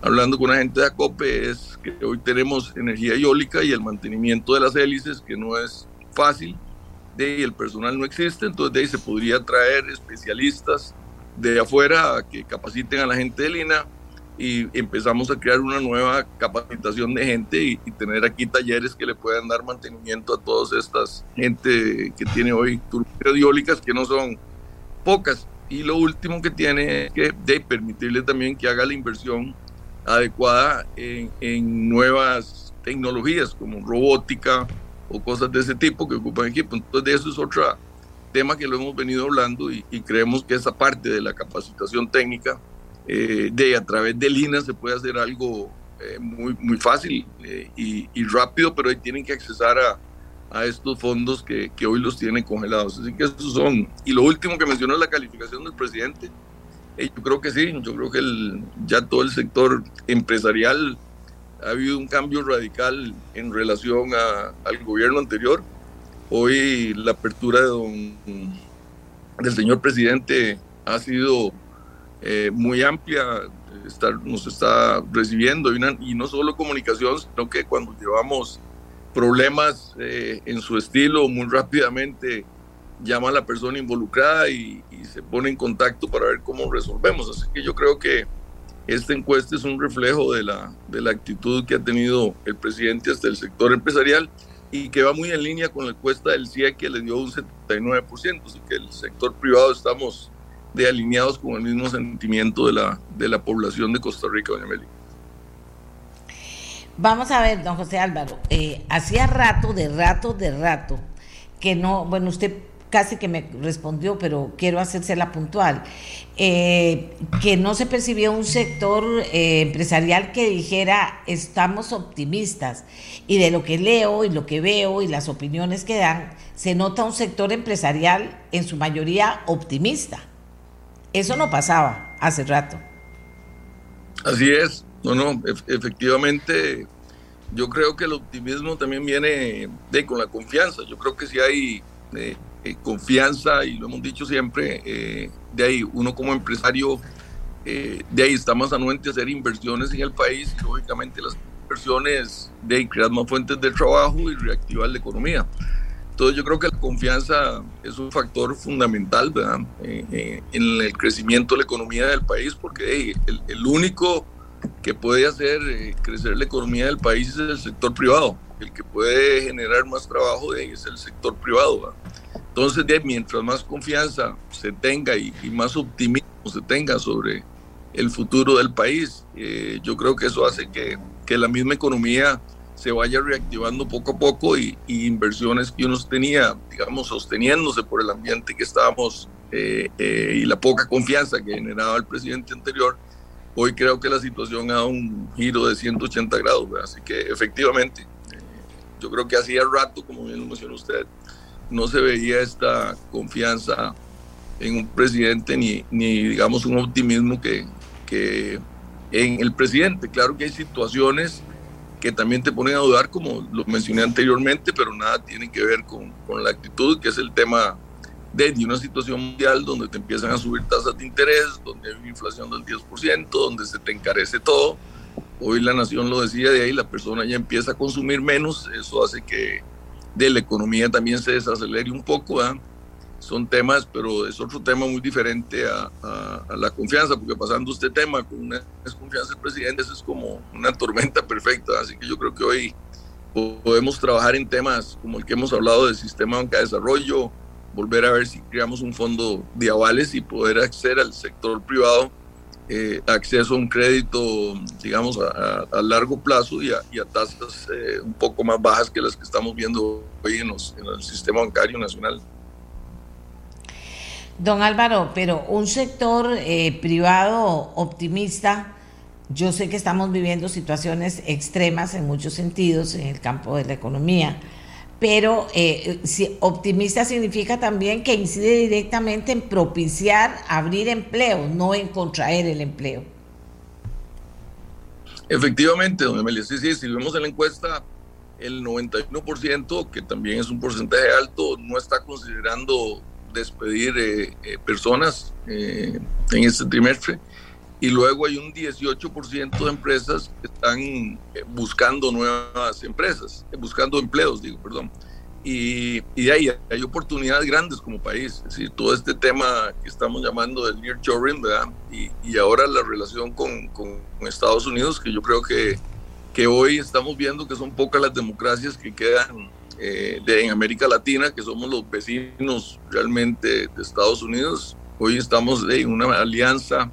hablando con la gente de ACOPE, es que hoy tenemos energía eólica y el mantenimiento de las hélices, que no es fácil, de ahí el personal no existe, entonces de ahí se podría traer especialistas de afuera que capaciten a la gente de Lina y empezamos a crear una nueva capacitación de gente y, tener aquí talleres que le puedan dar mantenimiento a todas estas gente que tiene hoy turbinas que no son pocas. Y lo último que tiene es que de permitirle también que haga la inversión adecuada en, nuevas tecnologías como robótica o cosas de ese tipo que ocupan equipo. Entonces, de eso es otro tema que lo hemos venido hablando y creemos que esa parte de la capacitación técnica eh, de a través de Lina se puede hacer algo eh, muy, muy fácil eh, y, y, rápido, pero ahí tienen que accesar a, a estos fondos que, que, hoy los tienen congelados. Así que esos son. Y lo último que mencionó es la calificación del presidente. yo creo que sí, yo creo que el, ya todo el sector empresarial ha habido un cambio radical en relación a, al gobierno anterior. Hoy la apertura de don, del señor presidente ha sido eh, muy amplia, estar, nos está recibiendo y, y, no solo comunicación, sino que cuando llevamos problemas eh, en su estilo, muy rápidamente llama a la persona involucrada y, y, se pone en contacto para ver cómo resolvemos. Así que yo creo que esta encuesta es un reflejo de la, de la actitud que ha tenido el presidente hasta el sector empresarial y que va muy en línea con la encuesta del CIE que le dio un 79%, así que el sector privado estamos de alineados con el mismo sentimiento de la, de la población de Costa Rica, doña Meli. Vamos a ver, don José Álvaro, eh, hacía rato, de rato, de rato, que no, bueno, usted casi que me respondió, pero quiero hacérsela puntual, eh, que no se percibía un sector eh, empresarial que dijera estamos optimistas. Y de lo que leo y lo que veo y las opiniones que dan, se nota un sector empresarial en su mayoría optimista. Eso no pasaba hace rato. Así es, no, no, efectivamente yo creo que el optimismo también viene de, con la confianza. Yo creo que si hay eh, eh, confianza, y lo hemos dicho siempre, eh, de ahí uno como empresario, de ahí está más anuente a hacer inversiones en el país y lógicamente las inversiones de ahí crear más fuentes de trabajo y reactivar la economía. Entonces yo creo que la confianza es un factor fundamental ¿verdad? Eh, eh, en el crecimiento de la economía del país, porque el, el, único que puede hacer eh, crecer la economía del país es el sector privado. El que puede generar más trabajo de es el sector privado. ¿verdad? Entonces, de, mientras más confianza se tenga y, y, más optimismo se tenga sobre el futuro del país, yo creo que eso hace que, que la misma economía se vaya reactivando poco a poco y, y, inversiones que uno tenía, digamos, sosteniéndose por el ambiente que estábamos eh, eh, y la poca confianza que generaba el presidente anterior, hoy creo que la situación ha dado un giro de 180 grados. ¿verdad? Así que efectivamente, eh, yo creo que hacía rato, como bien lo mencionó usted, no se veía esta confianza en un presidente ni, ni digamos, un optimismo que, que en el presidente. Claro que hay situaciones que también te ponen a dudar, como lo mencioné anteriormente, pero nada tiene que ver con, con la actitud, que es el tema de, una situación mundial donde te empiezan a subir tasas de interés, donde hay una inflación del 10%, donde se te encarece todo. Hoy la nación lo decía, de ahí la persona ya empieza a consumir menos, eso hace que de la economía también se desacelere un poco. Son temas, pero es otro tema muy diferente a, la confianza, porque pasando este tema con una desconfianza del presidente, eso es como una tormenta perfecta. Así que yo creo que hoy podemos trabajar en temas como el que hemos hablado del sistema banca de desarrollo, volver a ver si creamos un fondo de avales y poder acceder al sector privado, eh, acceso a un crédito, digamos, a, a largo plazo y a, y a tasas eh, un poco más bajas que las que estamos viendo hoy en, los, en el sistema bancario nacional. Don Álvaro, pero un sector eh, privado optimista, yo sé que estamos viviendo situaciones extremas en muchos sentidos en el campo de la economía, pero eh, optimista significa también que incide directamente en propiciar abrir empleo, no en contraer el empleo. Efectivamente, don Emilia, sí, sí, si vemos en la encuesta, el 91%, que también es un porcentaje alto, no está considerando despedir eh, eh, personas eh, en este trimestre y luego hay un 18% de empresas que están buscando nuevas empresas, buscando empleos, digo, perdón. y, y ahí hay oportunidades grandes como país. Es decir, todo este tema que estamos llamando del nearshoring, ¿verdad? Y, y ahora la relación con, con, Estados Unidos, que yo creo que, que hoy estamos viendo que son pocas las democracias que quedan eh, de, en América Latina, que somos los vecinos realmente de Estados Unidos. Hoy estamos en una alianza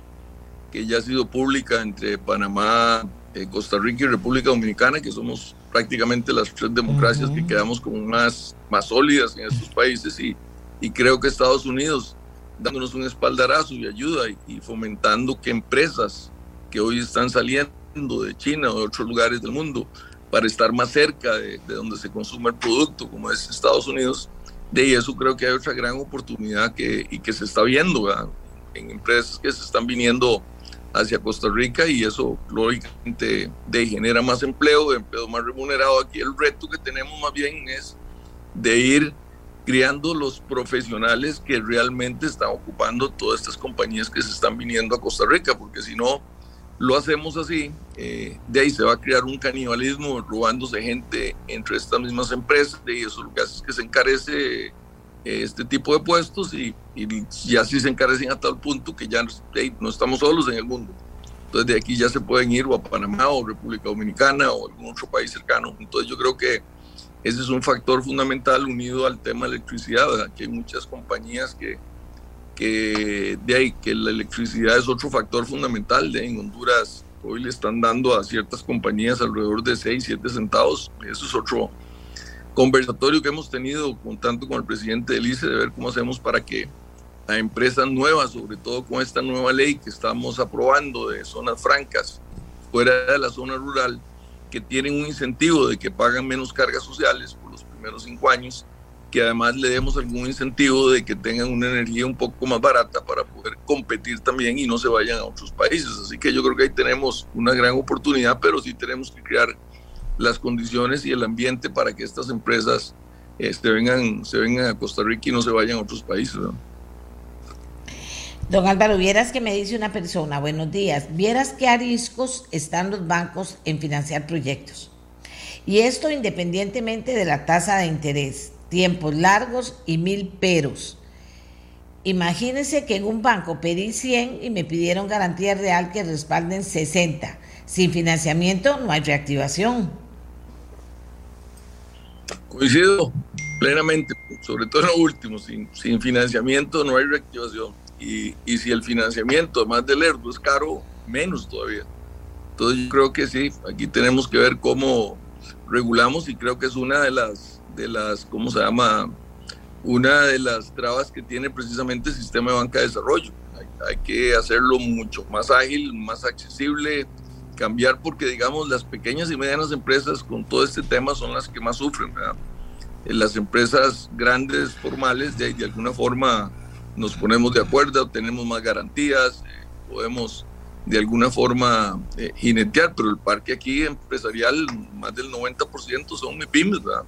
que ya ha sido pública entre Panamá, eh, Costa Rica y República Dominicana, que somos prácticamente las tres democracias que quedamos como más, más sólidas en estos países y, y creo que Estados Unidos dándonos un espaldarazo y ayuda y, fomentando que empresas que hoy están saliendo de China o de otros lugares del mundo para estar más cerca de, de donde se consume el producto, como es Estados Unidos, de eso creo que hay otra gran oportunidad que, y que se está viendo en empresas que se están viniendo hacia Costa Rica y eso lógicamente de, genera más empleo, empleo más remunerado. Aquí el reto que tenemos más bien es de ir criando los profesionales que realmente están ocupando todas estas compañías que se están viniendo a Costa Rica, porque si no lo hacemos así, eh, de ahí se va a crear un canibalismo robándose gente entre estas mismas empresas y eso lo que hace es que se encarece este tipo de puestos y, ya sí se encarecen a tal punto que ya no estamos solos en el mundo. Entonces de aquí ya se pueden ir o a Panamá o República Dominicana o algún otro país cercano. Entonces yo creo que ese es un factor fundamental unido al tema de electricidad, ¿verdad? que hay muchas compañías que, que de ahí que la electricidad es otro factor fundamental. En Honduras hoy le están dando a ciertas compañías alrededor de 6, 7 centavos. Eso es otro, conversatorio que hemos tenido con, tanto con el presidente del ICE de ver cómo hacemos para que a empresas nuevas, sobre todo con esta nueva ley que estamos aprobando de zonas francas fuera de la zona rural, que tienen un incentivo de que pagan menos cargas sociales por los primeros cinco años, que además le demos algún incentivo de que tengan una energía un poco más barata para poder competir también y no se vayan a otros países. Así que yo creo que ahí tenemos una gran oportunidad, pero sí tenemos que crear las condiciones y el ambiente para que estas empresas este, vengan, se vengan a Costa Rica y no se vayan a otros países. Don Álvaro, vieras que me dice una persona, buenos días, vieras qué ariscos están los bancos en financiar proyectos. Y esto independientemente de la tasa de interés, tiempos largos y mil peros. Imagínense que en un banco pedí 100 y me pidieron garantía real que respalden 60. Sin financiamiento no hay reactivación. Coincido plenamente, sobre todo en lo último, sin, financiamiento no hay reactivación. Y, y, si el financiamiento, además del ERDO, es caro, menos todavía. Entonces yo creo que sí, aquí tenemos que ver cómo regulamos y creo que es una de las, de las ¿cómo se llama? Una de las trabas que tiene precisamente el sistema de banca de desarrollo. Hay, hay que hacerlo mucho más ágil, más accesible, cambiar porque digamos las pequeñas y medianas empresas con todo este tema son las que más sufren. ¿verdad? las empresas grandes, formales, de, de alguna forma nos ponemos de acuerdo, tenemos más garantías, eh, podemos de alguna forma eh, jinetear, pero el parque aquí empresarial, más del 90% son pymes, ¿verdad?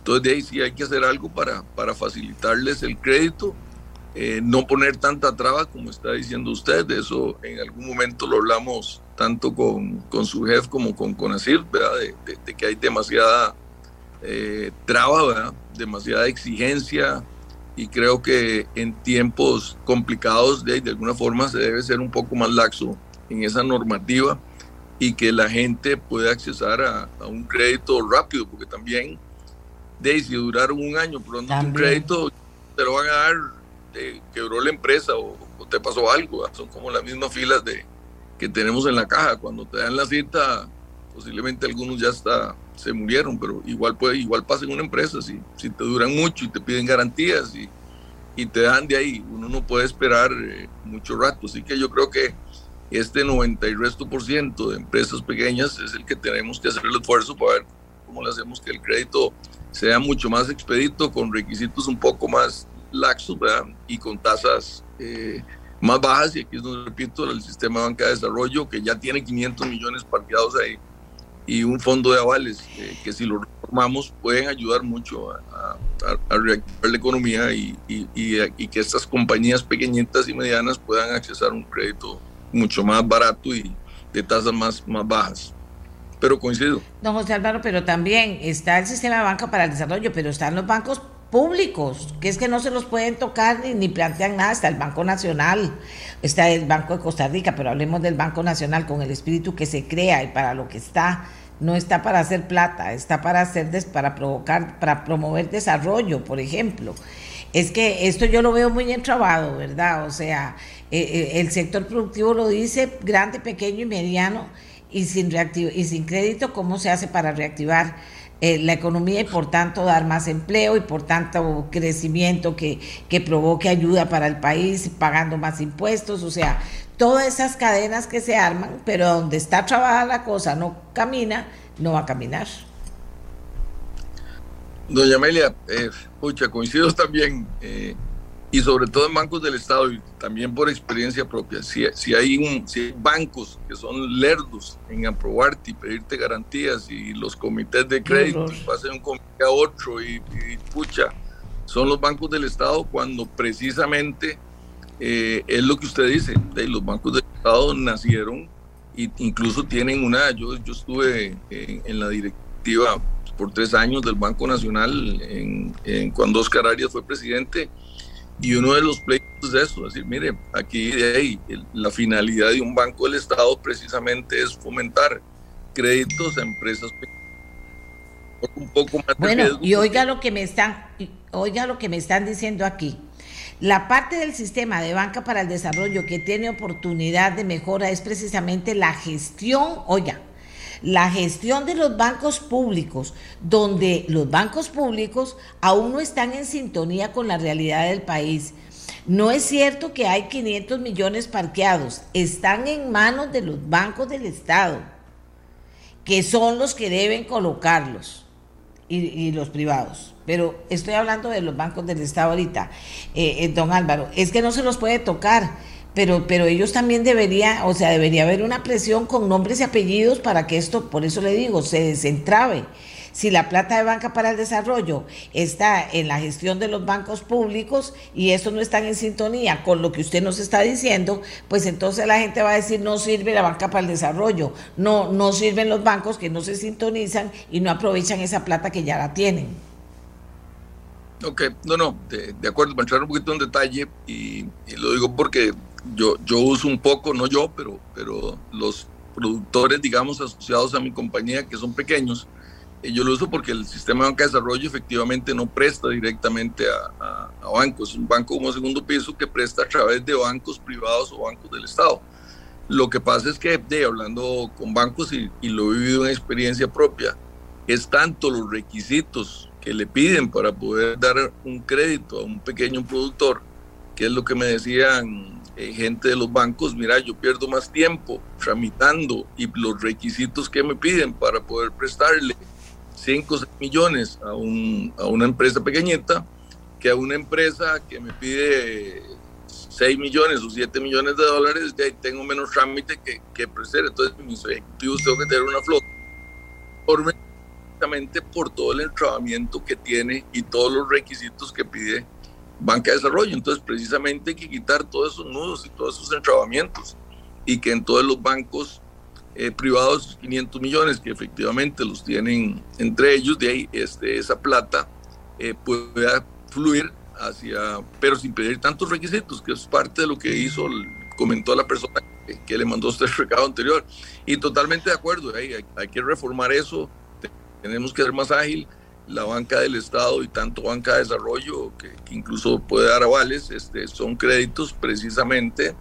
Entonces de ahí sí hay que hacer algo para, para facilitarles el crédito, eh, no poner tanta traba como está diciendo usted, de eso en algún momento lo hablamos tanto con, con su jefe como con Conacir, ¿verdad? De, que hay demasiada eh, traba, demasiada exigencia y creo que en tiempos complicados de, de alguna forma se debe ser un poco más laxo en esa normativa y que la gente pueda accesar a un crédito rápido, porque también de si duraron un año pero no un crédito, te lo van a dar, te quebró la empresa o, o te pasó algo, son como las mismas filas de, que tenemos en la caja. Cuando te dan la cita, posiblemente algunos ya está se murieron, pero igual puede, igual pasa en una empresa, si, si te duran mucho y te piden garantías y, y te dan de ahí, uno no puede esperar eh, mucho rato, así que yo creo que este 90 y resto por ciento de empresas pequeñas es el que tenemos que hacer el esfuerzo para ver cómo le hacemos que el crédito sea mucho más expedito, con requisitos un poco más laxos. Y con tasas eh, más bajas, y aquí es donde repito, el sistema de banca de desarrollo, que ya tiene 500 millones parqueados ahí, y un fondo de avales eh, que si lo reformamos pueden ayudar mucho a, reactivar la economía y, que estas compañías pequeñitas y medianas puedan accesar un crédito mucho más barato y de tasas más, más bajas. Pero coincido. Don José Álvaro, pero también está el sistema de banca para el desarrollo, pero están los bancos públicos, que es que no se los pueden tocar ni, ni plantean nada, está el Banco Nacional, está el Banco de Costa Rica, pero hablemos del Banco Nacional con el espíritu que se crea y para lo que está, no está para hacer plata, está para hacer para provocar, para promover desarrollo, por ejemplo. Es que esto yo lo veo muy entrabado, ¿verdad? O sea, eh, eh, el sector productivo lo dice grande, pequeño y mediano, y sin, y sin crédito, ¿cómo se hace para reactivar? Eh, la economía y por tanto dar más empleo y por tanto crecimiento que, que provoque ayuda para el país, pagando más impuestos, o sea, todas esas cadenas que se arman, pero donde está trabajada la cosa no camina, no va a caminar. Doña Amelia, eh, pucha, coincido también. Eh, y sobre todo en bancos del Estado y también por experiencia propia, si, si, hay, un, si hay bancos que son lerdos en aprobarte y pedirte garantías y los comités de crédito pasen un comité a otro y, pucha, son los bancos del Estado cuando precisamente eh, es lo que usted dice, de los bancos del Estado nacieron e incluso tienen una, yo, yo estuve en, en la directiva por tres años del Banco Nacional en, en, cuando Oscar Arias fue presidente y uno de los pleitos de eso, decir, mire, aquí de ahí, la finalidad de un banco del Estado precisamente es fomentar créditos a empresas un poco más bueno y oiga lo que me están oiga lo que me están diciendo aquí. La parte del sistema de banca para el desarrollo que tiene oportunidad de mejora es precisamente la gestión oiga la gestión de los bancos públicos, donde los bancos públicos aún no están en sintonía con la realidad del país. No es cierto que hay 500 millones parqueados, están en manos de los bancos del Estado, que son los que deben colocarlos, y, los privados. Pero estoy hablando de los bancos del Estado ahorita, eh, eh, don Álvaro, es que no se los puede tocar pero, pero ellos también debería, o sea, debería haber una presión con nombres y apellidos para que esto, por eso le digo, se desentrabe. Si la plata de banca para el desarrollo está en la gestión de los bancos públicos y eso no está en sintonía con lo que usted nos está diciendo, pues entonces la gente va a decir no sirve la banca para el desarrollo, no, no sirven los bancos que no se sintonizan y no aprovechan esa plata que ya la tienen. Ok, no, no, de, acuerdo, para entrar un poquito en detalle, y, lo digo porque yo, yo uso un poco, no yo, pero, pero los productores, digamos, asociados a mi compañía, que son pequeños, eh, yo lo uso porque el sistema de banca de desarrollo efectivamente no presta directamente a, a, bancos, es un banco como segundo piso que presta a través de bancos privados o bancos del Estado. Lo que pasa es que, hablando con bancos y, y lo he vivido en experiencia propia, es tanto los requisitos que le piden para poder dar un crédito a un pequeño productor, que es lo que me decían eh, gente de los bancos, mira, yo pierdo más tiempo tramitando y los requisitos que me piden para poder prestarle 5 millones a, un, a una empresa pequeñita que a una empresa que me pide 6 millones o 7 millones de dólares, ya tengo menos trámite que, que prestar. Entonces, mis ejecutivos tengo que tener una flota por todo el entrabamiento que tiene y todos los requisitos que pide banca de desarrollo. Entonces, precisamente hay que quitar todos esos nudos y todos esos entrabamientos y que en todos los bancos eh, privados, 500 millones que efectivamente los tienen entre ellos, de ahí este, esa plata eh, pueda fluir hacia, pero sin pedir tantos requisitos, que es parte de lo que hizo, comentó la persona que, le mandó este recado anterior. Y totalmente de acuerdo, hay, hay que reformar eso, tenemos que ser más ágil la banca del Estado y tanto banca de desarrollo, que, incluso puede dar avales, este, son créditos precisamente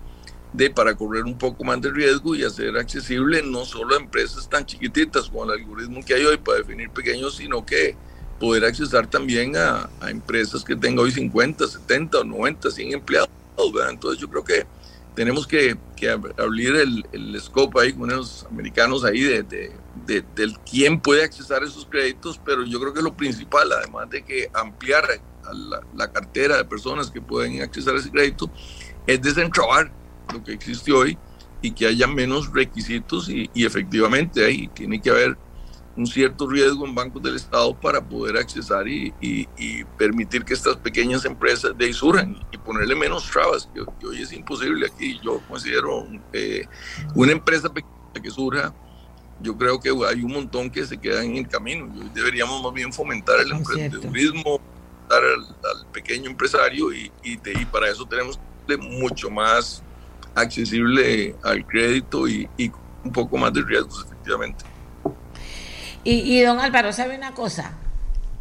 de para correr un poco más de riesgo y hacer accesible no solo a empresas tan chiquititas como el algoritmo que hay hoy para definir pequeños, sino que poder accesar también a, empresas que tengan hoy 50, 70 o 90, 100 empleados. Entonces yo creo que tenemos que, abrir el, el, scope ahí con los americanos ahí de, de, del quién puede accesar esos créditos, pero yo creo que lo principal, además de que ampliar la, cartera de personas que pueden accesar ese crédito, es desentrabar lo que existe hoy y que haya menos requisitos y, efectivamente ahí tiene que haber un cierto riesgo en bancos del Estado para poder accesar y, permitir que estas pequeñas empresas de surjan y ponerle menos trabas, que, hoy es imposible aquí. Yo considero eh, una empresa pequeña que surja yo creo que hay un montón que se quedan en el camino. Deberíamos más bien fomentar el emprendedurismo, al, al, pequeño empresario y, y, para eso tenemos mucho más accesible al crédito y, y un poco más de riesgos, efectivamente. Y, y, don Álvaro, ¿sabe una cosa?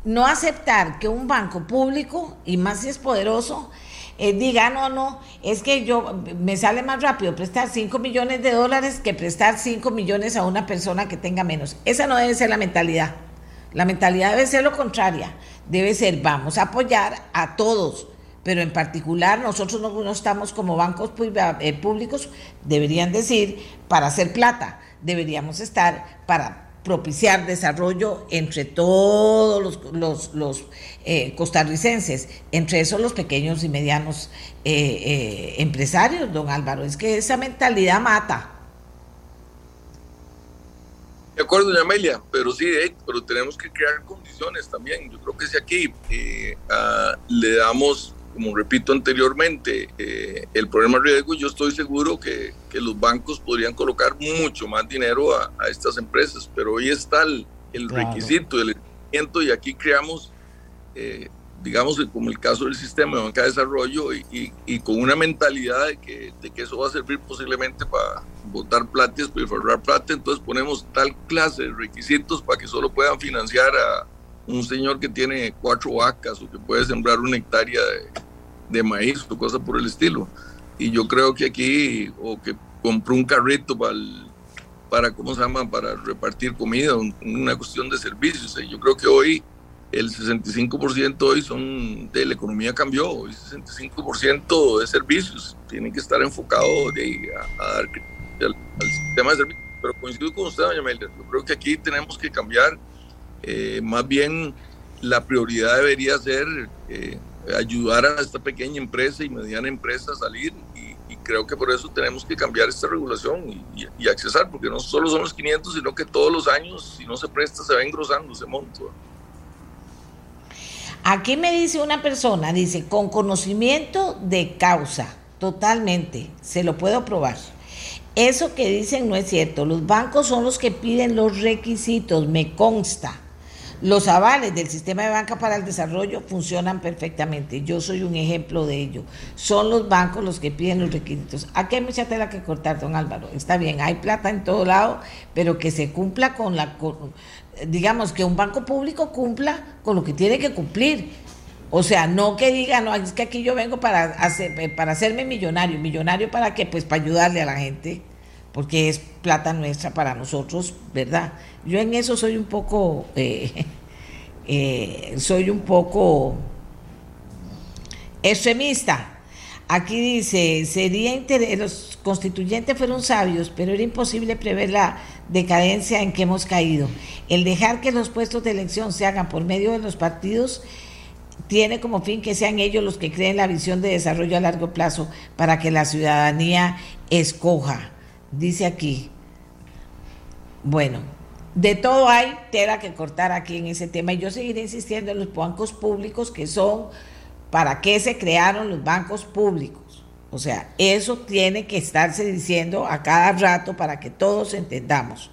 No aceptar que un banco público, y más si es poderoso, eh, diga, no, no, es que yo me sale más rápido prestar 5 millones de dólares que prestar 5 millones a una persona que tenga menos. Esa no debe ser la mentalidad. La mentalidad debe ser lo contraria. Debe ser, vamos a apoyar a todos, pero en particular nosotros no, no estamos como bancos eh, públicos, deberían decir, para hacer plata, deberíamos estar para propiciar desarrollo entre todos los, los, los eh, costarricenses, entre esos los pequeños y medianos eh, eh, empresarios, don Álvaro. Es que esa mentalidad mata. De acuerdo, Amelia, pero sí, pero tenemos que crear condiciones también. Yo creo que si aquí ah, le damos como repito anteriormente, eh, el problema riesgo, yo estoy seguro que, que, los bancos podrían colocar mucho más dinero a, a estas empresas, pero hoy está el, el requisito, el requerimiento, y aquí creamos, eh, digamos, como el caso del sistema de banca de desarrollo, y, y, con una mentalidad de que, de que, eso va a servir posiblemente para botar plata y ahorrar plata, entonces ponemos tal clase de requisitos para que solo puedan financiar a un señor que tiene cuatro vacas o que puede sembrar una hectárea de, de maíz o cosas por el estilo. Y yo creo que aquí, o que compró un carrito para, para ¿cómo se llama?, para repartir comida, una cuestión de servicios. Yo creo que hoy el 65% hoy son de la economía cambió, hoy 65% de servicios tienen que estar enfocados de, dar al, sistema de servicios. Pero coincido con usted, doña Melder, yo creo que aquí tenemos que cambiar, eh, más bien la prioridad debería ser eh, ayudar a esta pequeña empresa y mediana empresa a salir y, creo que por eso tenemos que cambiar esta regulación y, y, accesar, porque no solo son los 500, sino que todos los años, si no se presta, se va engrosando ese monto. Aquí me dice una persona, dice, con conocimiento de causa, totalmente, se lo puedo probar. Eso que dicen no es cierto, los bancos son los que piden los requisitos, me consta los avales del sistema de banca para el desarrollo funcionan perfectamente. Yo soy un ejemplo de ello. Son los bancos los que piden los requisitos. Aquí hay mucha tela que cortar, don Álvaro. Está bien, hay plata en todo lado, pero que se cumpla con la... digamos, que un banco público cumpla con lo que tiene que cumplir. O sea, no que diga, no, es que aquí yo vengo para, hacer, para hacerme millonario. ¿Millonario para qué? Pues para ayudarle a la gente porque es plata nuestra para nosotros, ¿verdad? Yo en eso soy un poco, eh, eh, soy un poco extremista. Aquí dice, sería los constituyentes fueron sabios, pero era imposible prever la decadencia en que hemos caído. El dejar que los puestos de elección se hagan por medio de los partidos tiene como fin que sean ellos los que creen la visión de desarrollo a largo plazo para que la ciudadanía escoja dice aquí, bueno, de todo hay tela que cortar aquí en ese tema y yo seguiré insistiendo en los bancos públicos que son, ¿para qué se crearon los bancos públicos? O sea, eso tiene que estarse diciendo a cada rato para que todos entendamos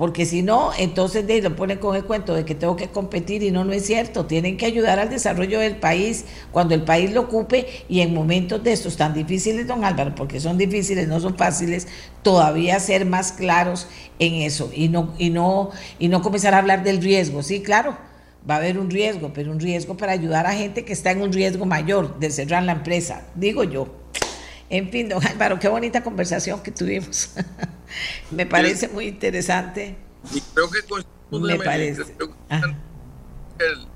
porque si no, entonces de, lo ponen con el cuento de que tengo que competir y no, no es cierto. Tienen que ayudar al desarrollo del país cuando el país lo ocupe y en momentos de estos tan difíciles, don Álvaro, porque son difíciles, no son fáciles, todavía ser más claros en eso y no, y no, y no comenzar a hablar del riesgo. Sí, claro, va a haber un riesgo, pero un riesgo para ayudar a gente que está en un riesgo mayor de cerrar la empresa, digo yo. En fin, don Álvaro, qué bonita conversación que tuvimos. Me parece muy interesante. Y creo que Me parece.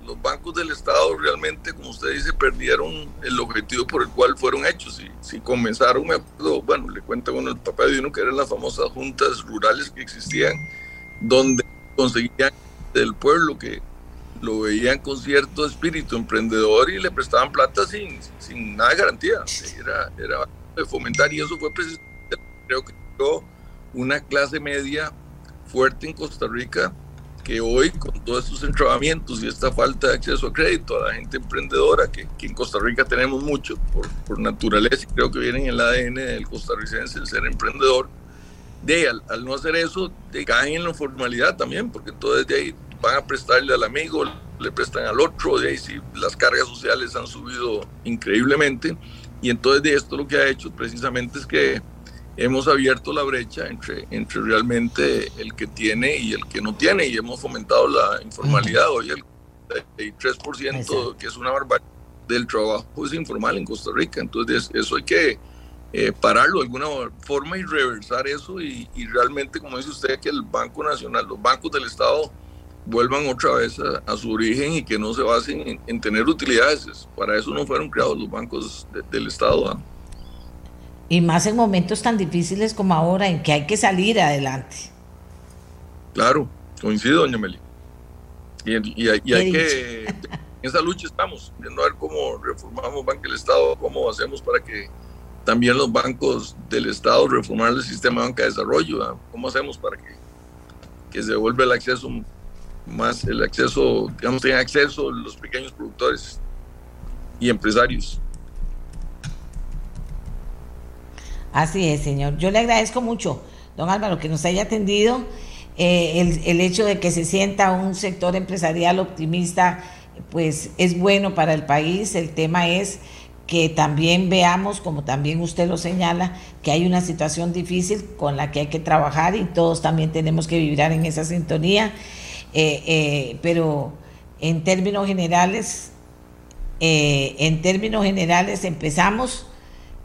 los bancos del Estado realmente, como usted dice, perdieron el objetivo por el cual fueron hechos. Y si comenzaron, me acuerdo, bueno, le cuenta uno el papá de uno que eran las famosas juntas rurales que existían, donde conseguían del pueblo que lo veían con cierto espíritu emprendedor y le prestaban plata sin, sin nada de garantía. Era, era de fomentar y eso fue precisamente, creo que una clase media fuerte en Costa Rica que hoy con todos estos entrabamientos y esta falta de acceso a crédito a la gente emprendedora, que, en Costa Rica tenemos mucho por, por, naturaleza y creo que viene en el ADN del costarricense el ser emprendedor, de al, no hacer eso, de, caen en la formalidad también, porque entonces de ahí van a prestarle al amigo, le prestan al otro, de ahí si las cargas sociales han subido increíblemente, y entonces de esto lo que ha hecho precisamente es que hemos abierto la brecha entre, entre realmente el que tiene y el que no tiene, y hemos fomentado la informalidad. Hoy el 3%, que es una barbaridad, del trabajo es informal en Costa Rica, entonces eso hay que eh, pararlo de alguna forma y reversar eso y, realmente, como dice usted, que el Banco Nacional, los bancos del Estado vuelvan otra vez a, su origen y que no se basen en, tener utilidades. Para eso no fueron creados los bancos del Estado. Y más en momentos tan difíciles como ahora, en que hay que salir adelante. Claro, coincido, doña Meli. Y, hay, que... en esa lucha estamos, viendo a ver cómo reformamos Banco del Estado, cómo hacemos para que también los bancos del Estado, reformar el sistema de banca de desarrollo. ¿Cómo hacemos para que, que se vuelva el acceso más, el acceso, digamos, tengan acceso los pequeños productores y empresarios? Así es, señor. Yo le agradezco mucho, don Álvaro, que nos haya atendido. Eh, el, hecho de que se sienta un sector empresarial optimista, pues es bueno para el país. El tema es que también veamos, como también usted lo señala, que hay una situación difícil con la que hay que trabajar y todos también tenemos que vibrar en esa sintonía, eh, eh, pero en términos generales, en términos generales empezamos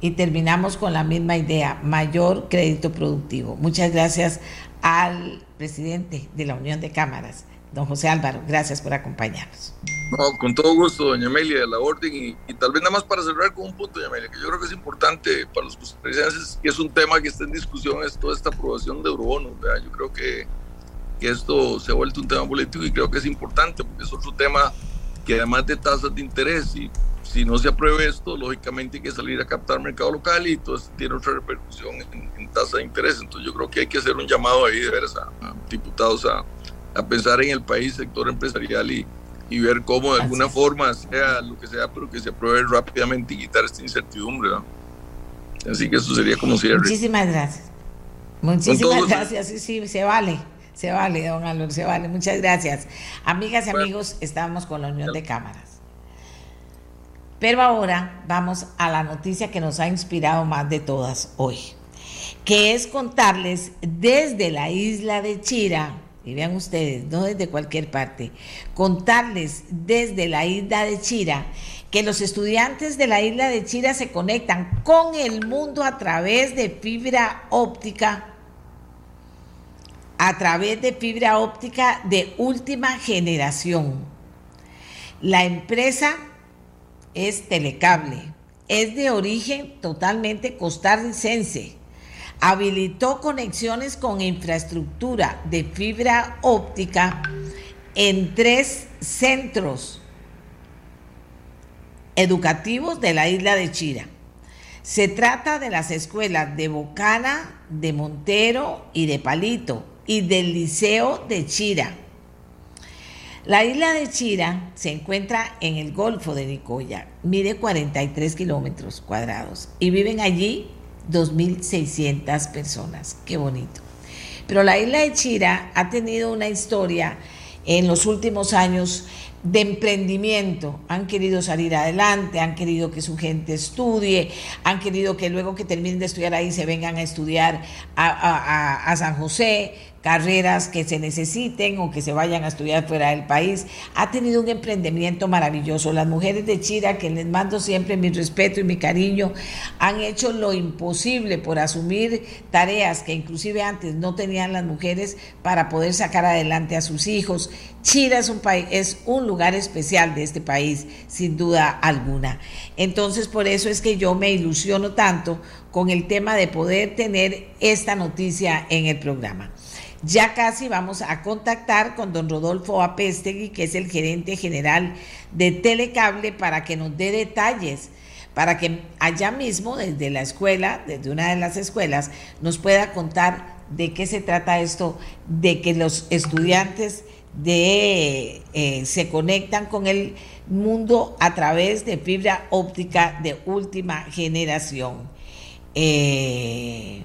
y terminamos con la misma idea, mayor crédito productivo. Muchas gracias al presidente de la Unión de Cámaras, don José Álvaro, gracias por acompañarnos. No, con todo gusto, doña Amelia, de la orden. Y, tal vez nada más para cerrar con un punto, doña Amelia, que yo creo que es importante para los costarricenses, que es un tema que está en discusión, es toda esta aprobación de eurobonos. Yo creo que, que, esto se ha vuelto un tema político y creo que es importante, porque es otro tema que además de tasas de interés, y si no se aprueba esto, lógicamente hay que salir a captar mercado local y entonces tiene otra repercusión en, en tasa de interés. Entonces yo creo que hay que hacer un llamado ahí de veras a, a diputados a, a pensar en el país, sector empresarial y y ver cómo de alguna forma, sea lo que sea, pero que se apruebe rápidamente y quitar esta incertidumbre. Así que eso sería como cierre. Muchísimas gracias. Muchísimas gracias. Sí, sí, se vale. Se vale, don Álvaro, se vale. Muchas gracias. Amigas y amigos, estamos con la Unión de Cámaras. Pero ahora vamos a la noticia que nos ha inspirado más de todas hoy, que es contarles desde la isla de Chira, y vean ustedes, no desde cualquier parte, contarles desde la isla de Chira que los estudiantes de la isla de Chira se conectan con el mundo a través de fibra óptica, a través de fibra óptica de última generación. La empresa es Telecable, es de origen totalmente costarricense habilitó conexiones con infraestructura de fibra óptica en tres centros educativos de la isla de Chira. Se trata de las escuelas de Bocana, de Montero y de Palito y del Liceo de Chira. La isla de Chira se encuentra en el Golfo de Nicoya, mide 43 kilómetros cuadrados y viven allí 2.600 personas. Qué bonito. Pero la isla de Chira ha tenido una historia en los últimos años de emprendimiento. Han querido salir adelante, han querido que su gente estudie, han querido que luego que terminen de estudiar ahí se vengan a estudiar a, a San José, carreras que se necesiten o que se vayan a estudiar fuera del país. Ha tenido un emprendimiento maravilloso. Las mujeres de Chira, que les mando siempre mi respeto y mi cariño, han hecho lo imposible por asumir tareas que inclusive antes no tenían las mujeres para poder sacar adelante a sus hijos. Chira es un país, es un lugar especial de este país, sin duda alguna. Entonces, por eso es que yo me ilusiono tanto con el tema de poder tener esta noticia en el programa. Ya casi vamos a contactar con don Rodolfo Apestegui, que es el gerente general de Telecable, para que nos dé detalles, para que allá mismo, desde la escuela, desde una de las escuelas, nos pueda contar de qué se trata esto, de que los estudiantes eh, se conectan con el mundo a través de fibra óptica de última generación. Eh,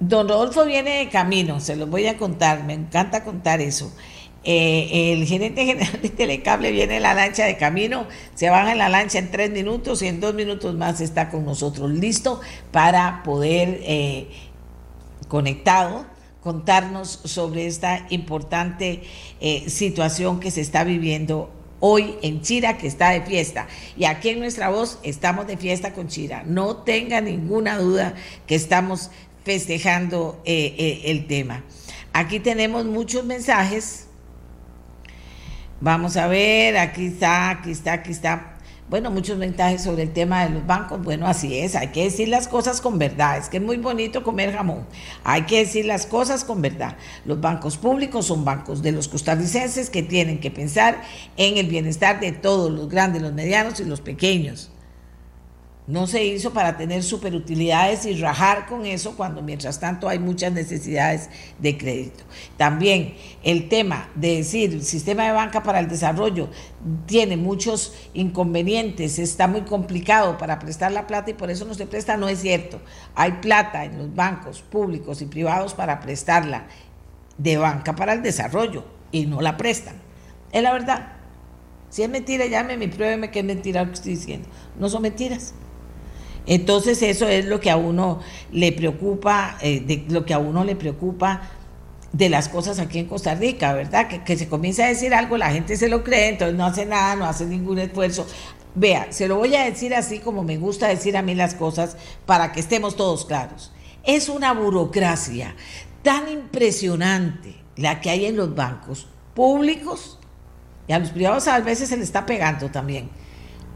Don Rodolfo viene de camino, se los voy a contar, me encanta contar eso. Eh, el gerente general de Telecable viene en la lancha de camino, se baja en la lancha en tres minutos y en dos minutos más está con nosotros, listo para poder, eh, conectado, contarnos sobre esta importante eh, situación que se está viviendo hoy en Chira, que está de fiesta. Y aquí en nuestra voz estamos de fiesta con Chira. No tenga ninguna duda que estamos festejando el tema. Aquí tenemos muchos mensajes Vamos a ver, aquí está, aquí está, aquí está. Bueno, muchos mensajes sobre el tema de los bancos. Bueno, así es, hay que decir las cosas con verdad. Es que es muy bonito comer jamón. Hay que decir las cosas con verdad. Los bancos públicos son bancos de los costarricenses que tienen que pensar en el bienestar de todos, los grandes, los medianos y los pequeños. No se hizo para tener superutilidades y rajar con eso cuando mientras tanto hay muchas necesidades de crédito. También el tema de decir el sistema de banca para el desarrollo tiene muchos inconvenientes, está muy complicado para prestar la plata y por eso no se presta, no es cierto. Hay plata en los bancos públicos y privados para prestarla de banca para el desarrollo y no la prestan. Es la verdad. Si es mentira, llámeme y pruébeme que es mentira lo que estoy diciendo. No son mentiras. Entonces eso es lo que a uno le preocupa, eh, de, lo que a uno le preocupa de las cosas aquí en Costa Rica, ¿verdad? Que, que se comienza a decir algo, la gente se lo cree, entonces no hace nada, no hace ningún esfuerzo. Vea, se lo voy a decir así como me gusta decir a mí las cosas para que estemos todos claros. Es una burocracia tan impresionante la que hay en los bancos públicos y a los privados a veces se le está pegando también.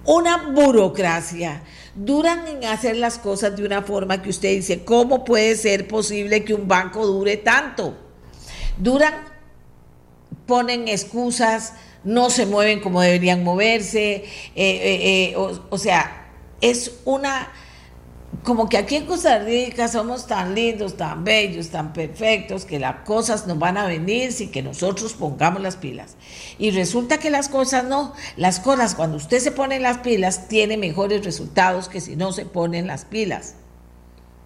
Una burocracia duran en hacer las cosas de una forma que usted dice, ¿cómo puede ser posible que un banco dure tanto? Duran, ponen excusas, no se mueven como deberían moverse, eh, eh, eh, o sea, es una como que aquí en Costa Rica somos tan lindos, tan bellos, tan perfectos, que las cosas nos van a venir sin que nosotros pongamos las pilas. Y resulta que las cosas no, las cosas cuando usted se pone las pilas tiene mejores resultados que si no se ponen las pilas.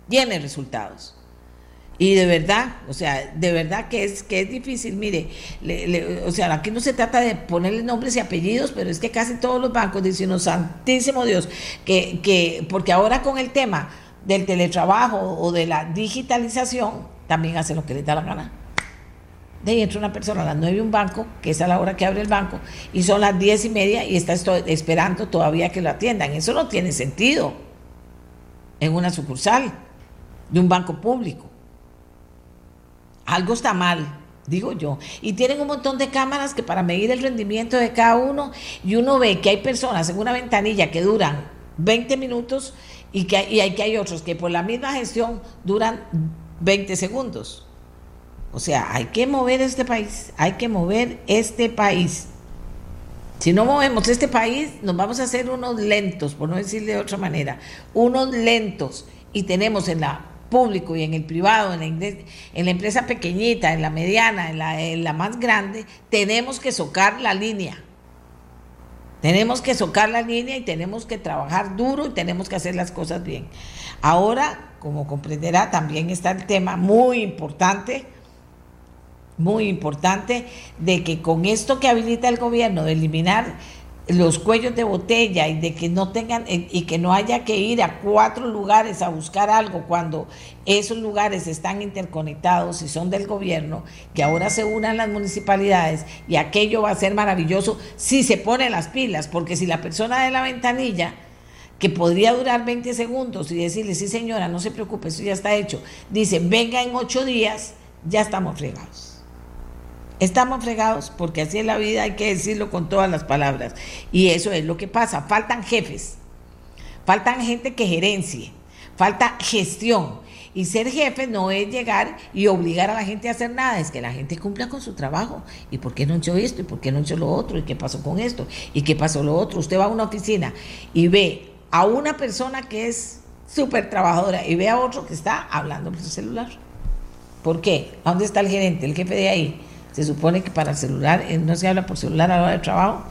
Tiene resultados. Y de verdad, o sea, de verdad que es, que es difícil. Mire, o sea, aquí no se trata de ponerle nombres y apellidos, pero es que casi todos los bancos dicen, oh, santísimo Dios, que, que, porque ahora con el tema del teletrabajo o de la digitalización, también hacen lo que les da la gana. De ahí entra una persona a las nueve un banco, que es a la hora que abre el banco, y son las diez y media y está esperando todavía que lo atiendan. Eso no tiene sentido en una sucursal de un banco público algo está mal, digo yo. Y tienen un montón de cámaras que para medir el rendimiento de cada uno, y uno ve que hay personas en una ventanilla que duran 20 minutos y que hay, y que hay otros que por la misma gestión duran 20 segundos. O sea, hay que mover este país, hay que mover este país. Si no movemos este país, nos vamos a hacer unos lentos, por no decir de otra manera, unos lentos. Y tenemos en la público y en el privado, en la, empresa pequeñita, en la mediana, en la, más grande, tenemos que socar la línea. Tenemos que socar la línea y tenemos que trabajar duro y tenemos que hacer las cosas bien. Ahora, como comprenderá, también está el tema muy importante, muy importante, de que con esto que habilita el gobierno de eliminar los cuellos de botella y de que no tengan eh, y que no haya que ir a cuatro lugares a buscar algo cuando esos lugares están interconectados y son del gobierno, que ahora se unan las municipalidades y aquello va a ser maravilloso si se ponen las pilas, porque si la persona de la ventanilla que podría durar 20 segundos y decirle, sí señora, no se preocupe, eso ya está hecho, dice, venga en ocho días, ya estamos fregados. Estamos fregados porque así es la vida, hay que decirlo con todas las palabras. Y eso es lo que pasa. Faltan jefes, faltan gente que gerencie, falta gestión. Y ser jefe no es llegar y obligar a la gente a hacer nada, es que la gente cumpla con su trabajo. ¿Y por qué no hecho esto? ¿Y por qué no hecho lo otro? ¿Y qué pasó con esto? ¿Y qué pasó lo otro? Usted va a una oficina y ve a una persona que es súper trabajadora y ve a otro que está hablando por su celular. ¿Por qué? ¿A dónde está el gerente, el jefe de ahí? Se supone que para el celular eh, no se habla por celular a la hora de trabajo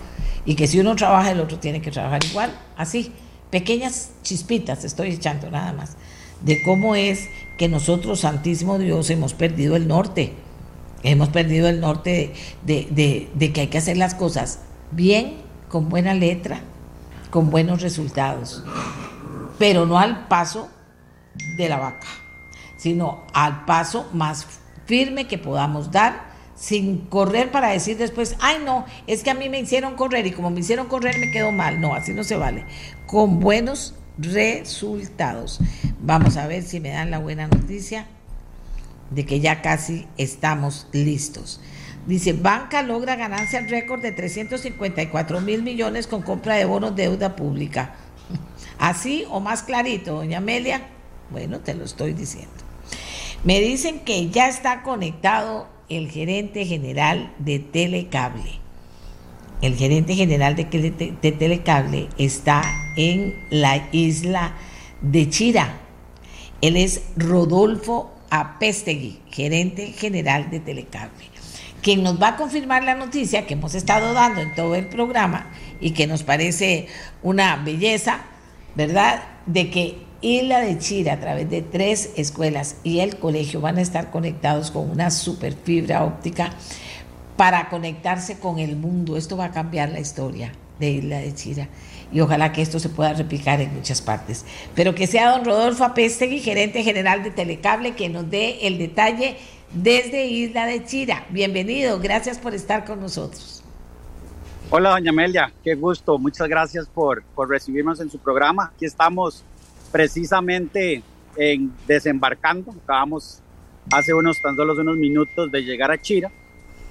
y que si uno trabaja el otro tiene que trabajar igual, así, pequeñas chispitas estoy echando nada más de cómo es que nosotros, Santísimo Dios, hemos perdido el norte. Hemos perdido el norte de, de que hay que hacer las cosas bien, con buena letra, con buenos resultados, pero no al paso de la vaca, sino al paso más firme que podamos dar sin correr para decir después, ay no, es que a mí me hicieron correr y como me hicieron correr me quedó mal. No, así no se vale. Con buenos resultados. Vamos a ver si me dan la buena noticia de que ya casi estamos listos. Dice, banca logra ganancia récord de 354 mil millones con compra de bonos de deuda pública. Así o más clarito, doña Amelia. Bueno, te lo estoy diciendo. Me dicen que ya está conectado el gerente general de Telecable. El gerente general de, Telecable está en la isla de Chira. Él es Rodolfo Apestegui, gerente general de Telecable, quien nos va a confirmar la noticia que hemos estado dando en todo el programa y que nos parece una belleza, ¿verdad? De que Isla de Chira, a través de tres escuelas y el colegio, van a estar conectados con una super fibra óptica para conectarse con el mundo. Esto va a cambiar la historia de Isla de Chira y ojalá que esto se pueda replicar en muchas partes. Pero que sea don Rodolfo Apestegui, gerente general de Telecable, que nos dé el detalle desde Isla de Chira. Bienvenido, gracias por estar con nosotros. Hola, doña Amelia, qué gusto, muchas gracias por, por recibirnos en su programa. Aquí estamos precisamente en desembarcando. Acabamos hace unos tan solo unos minutos de llegar a Chira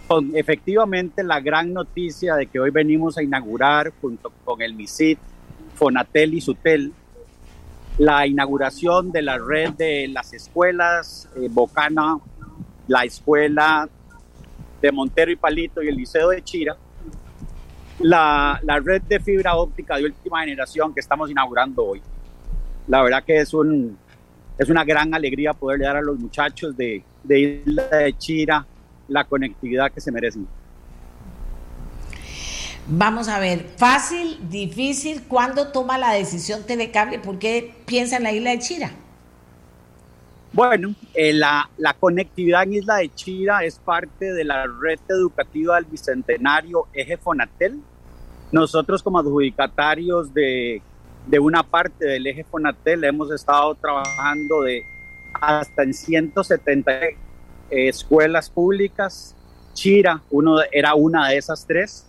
con efectivamente la gran noticia de que hoy venimos a inaugurar junto con el MISIT, Fonatel y Sutel la inauguración de la red de las escuelas eh, Bocana, la escuela de Montero y Palito y el Liceo de Chira, la, la red de fibra óptica de última generación que estamos inaugurando hoy la verdad que es, un, es una gran alegría poderle dar a los muchachos de, de Isla de Chira la conectividad que se merecen. Vamos a ver, fácil, difícil, ¿cuándo toma la decisión Telecable? ¿Por qué piensa en la isla de Chira? Bueno, eh, la, la, conectividad en Isla de Chira es parte de la red educativa del Bicentenario Eje Fonatel. Nosotros como adjudicatarios de de una parte del eje Fonatel hemos estado trabajando de hasta en 170 escuelas públicas. Chira uno, era una de esas tres.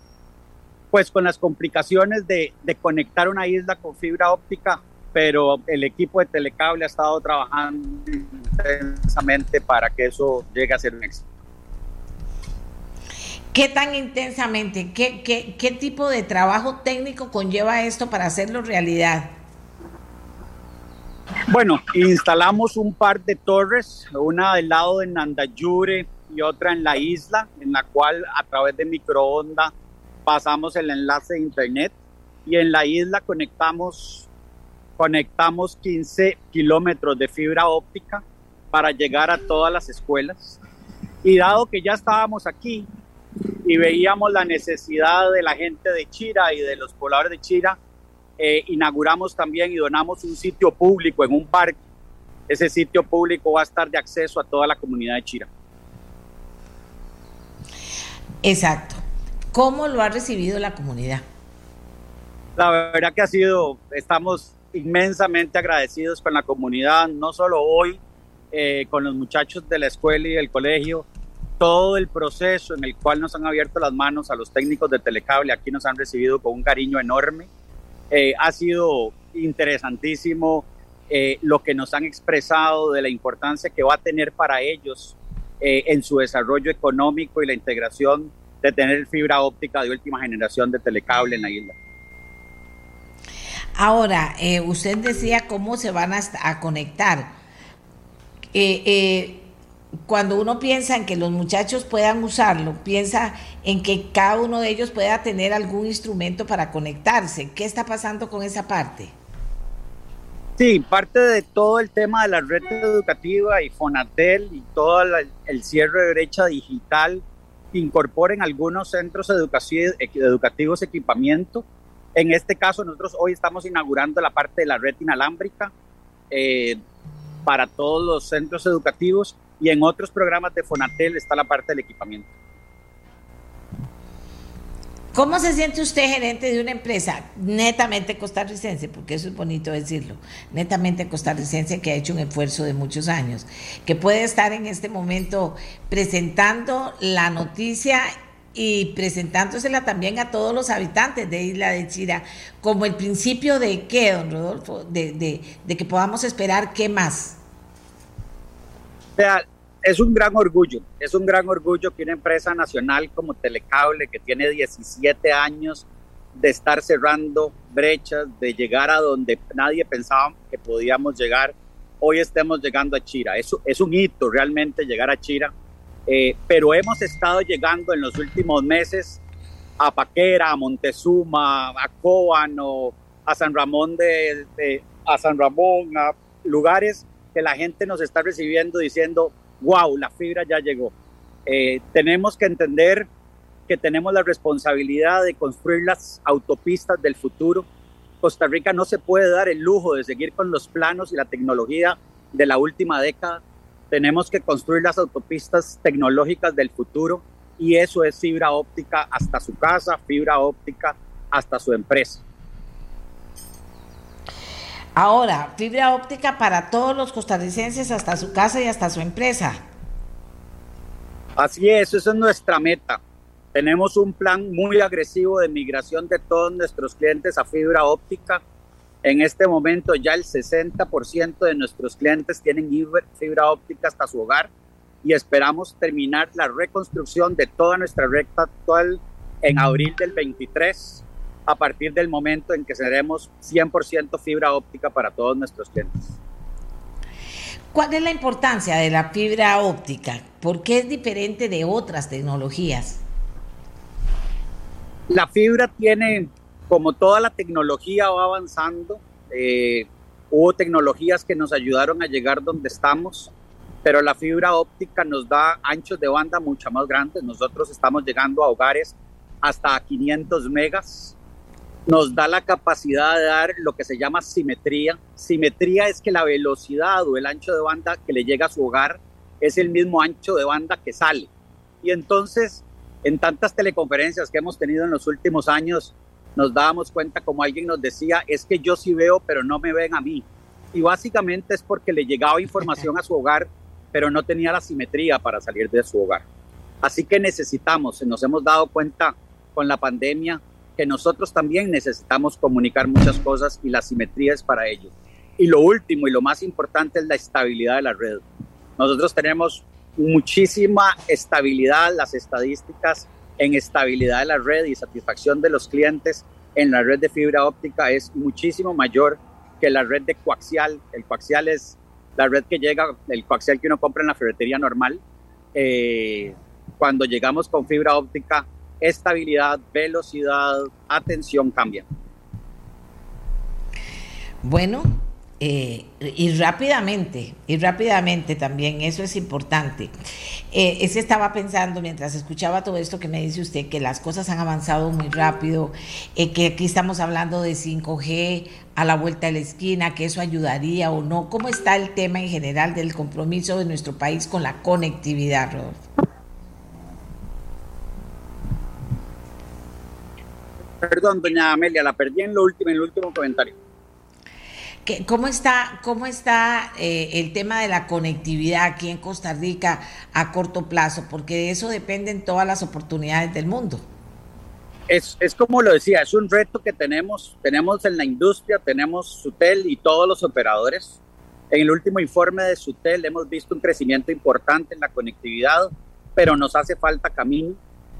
Pues con las complicaciones de, de conectar una isla con fibra óptica, pero el equipo de Telecable ha estado trabajando intensamente para que eso llegue a ser un éxito. ¿Qué tan intensamente? ¿Qué, qué, tipo de trabajo técnico conlleva esto para hacerlo realidad? Bueno, instalamos un par de torres, una del lado de Nandayure y otra en la isla, en la cual a través de microonda pasamos el enlace de internet y en la isla conectamos, conectamos 15 kilómetros de fibra óptica para llegar a todas las escuelas. Y dado que ya estábamos aquí, y veíamos la necesidad de la gente de Chira y de los pobladores de Chira, eh, inauguramos también y donamos un sitio público en un parque. Ese sitio público va a estar de acceso a toda la comunidad de Chira. Exacto. ¿Cómo lo ha recibido la comunidad? La verdad que ha sido, estamos inmensamente agradecidos con la comunidad, no solo hoy, eh, con los muchachos de la escuela y del colegio, todo el proceso en el cual nos han abierto las manos a los técnicos de Telecable, aquí nos han recibido con un cariño enorme. Eh, ha sido interesantísimo eh, lo que nos han expresado de la importancia que va a tener para ellos eh, en su desarrollo económico y la integración de tener fibra óptica de última generación de Telecable en la isla. Ahora, usted decía cómo se van a, a conectar. Eh, cuando uno piensa en que los muchachos puedan usarlo, piensa en que cada uno de ellos pueda tener algún instrumento para conectarse. ¿Qué está pasando con esa parte? Sí, parte de todo el tema de la red educativa y Fonatel y todo el cierre de brecha digital incorporen algunos centros educativos equipamiento. En este caso, nosotros hoy estamos inaugurando la parte de la red inalámbrica. Eh, para todos los centros educativos y en otros programas de Fonatel está la parte del equipamiento. ¿Cómo se siente usted gerente de una empresa netamente costarricense? Porque eso es bonito decirlo, netamente costarricense que ha hecho un esfuerzo de muchos años, que puede estar en este momento presentando la noticia y presentándosela también a todos los habitantes de Isla de Chira, como el principio de qué, don Rodolfo, de, de que podamos esperar qué más. O sea, es un gran orgullo, es un gran orgullo que una empresa nacional como Telecable, que tiene 17 años de estar cerrando brechas, de llegar a donde nadie pensaba que podíamos llegar, hoy estemos llegando a Chira. Es, es un hito realmente llegar a Chira, eh, pero hemos estado llegando en los últimos meses a Paquera, a Montezuma, a Cóbano, a San Ramón de, de, a San Ramón, a lugares que la gente nos está recibiendo diciendo wow, la fibra ya llegó. Eh, tenemos que entender que tenemos la responsabilidad de construir las autopistas del futuro. Costa Rica no se puede dar el lujo de seguir con los planos y la tecnología de la última década. Tenemos que construir las autopistas tecnológicas del futuro y eso es fibra óptica hasta su casa, fibra óptica hasta su empresa. Ahora, fibra óptica para todos los costarricenses, hasta su casa y hasta su empresa. Así es, esa es nuestra meta. Tenemos un plan muy agresivo de migración de todos nuestros clientes a fibra óptica. En este momento ya el 60% de nuestros clientes tienen fibra óptica hasta su hogar y esperamos terminar la reconstrucción de toda nuestra recta actual en abril del 23 a partir del momento en que seremos 100% fibra óptica para todos nuestros clientes. ¿Cuál es la importancia de la fibra óptica? ¿Por qué es diferente de otras tecnologías? La fibra tiene, como toda la tecnología va avanzando, eh, hubo tecnologías que nos ayudaron a llegar donde estamos, pero la fibra óptica nos da anchos de banda mucho más grandes. Nosotros estamos llegando a hogares hasta 500 megas nos da la capacidad de dar lo que se llama simetría. Simetría es que la velocidad o el ancho de banda que le llega a su hogar es el mismo ancho de banda que sale. Y entonces, en tantas teleconferencias que hemos tenido en los últimos años, nos dábamos cuenta, como alguien nos decía, es que yo sí veo, pero no me ven a mí. Y básicamente es porque le llegaba información a su hogar, pero no tenía la simetría para salir de su hogar. Así que necesitamos, nos hemos dado cuenta con la pandemia, que nosotros también necesitamos comunicar muchas cosas y la simetría es para ello. Y lo último y lo más importante es la estabilidad de la red. Nosotros tenemos muchísima estabilidad, las estadísticas en estabilidad de la red y satisfacción de los clientes en la red de fibra óptica es muchísimo mayor que la red de coaxial. El coaxial es la red que llega, el coaxial que uno compra en la ferretería normal. Eh, cuando llegamos con fibra óptica, estabilidad, velocidad, atención cambian. Bueno, eh, y rápidamente, y rápidamente también, eso es importante. Eh, ese estaba pensando mientras escuchaba todo esto que me dice usted, que las cosas han avanzado muy rápido, eh, que aquí estamos hablando de 5G a la vuelta de la esquina, que eso ayudaría o no. ¿Cómo está el tema en general del compromiso de nuestro país con la conectividad, Rodolfo? Perdón, doña Amelia, la perdí en, lo último, en el último comentario. ¿Cómo está, cómo está eh, el tema de la conectividad aquí en Costa Rica a corto plazo? Porque de eso dependen todas las oportunidades del mundo. Es, es, como lo decía, es un reto que tenemos, tenemos en la industria, tenemos Sutel y todos los operadores. En el último informe de Sutel hemos visto un crecimiento importante en la conectividad, pero nos hace falta camino.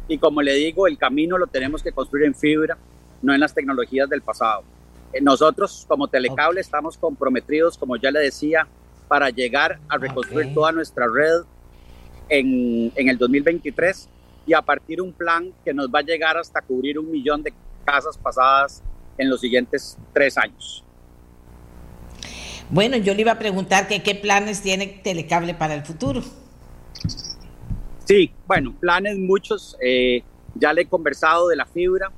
Y como le digo, el camino lo tenemos que construir en fibra, no en las tecnologías del pasado. Eh, nosotros como Telecable estamos comprometidos, como ya le decía, para llegar a reconstruir toda nuestra red en, en el 2023 y a partir de un plan que nos va a llegar hasta cubrir un millón de casas pasadas en los siguientes tres años. Bueno, yo le iba a preguntar que qué planes tiene Telecable para el futuro. Sí, bueno, planes muchos. Eh, ya le he conversado de la fibra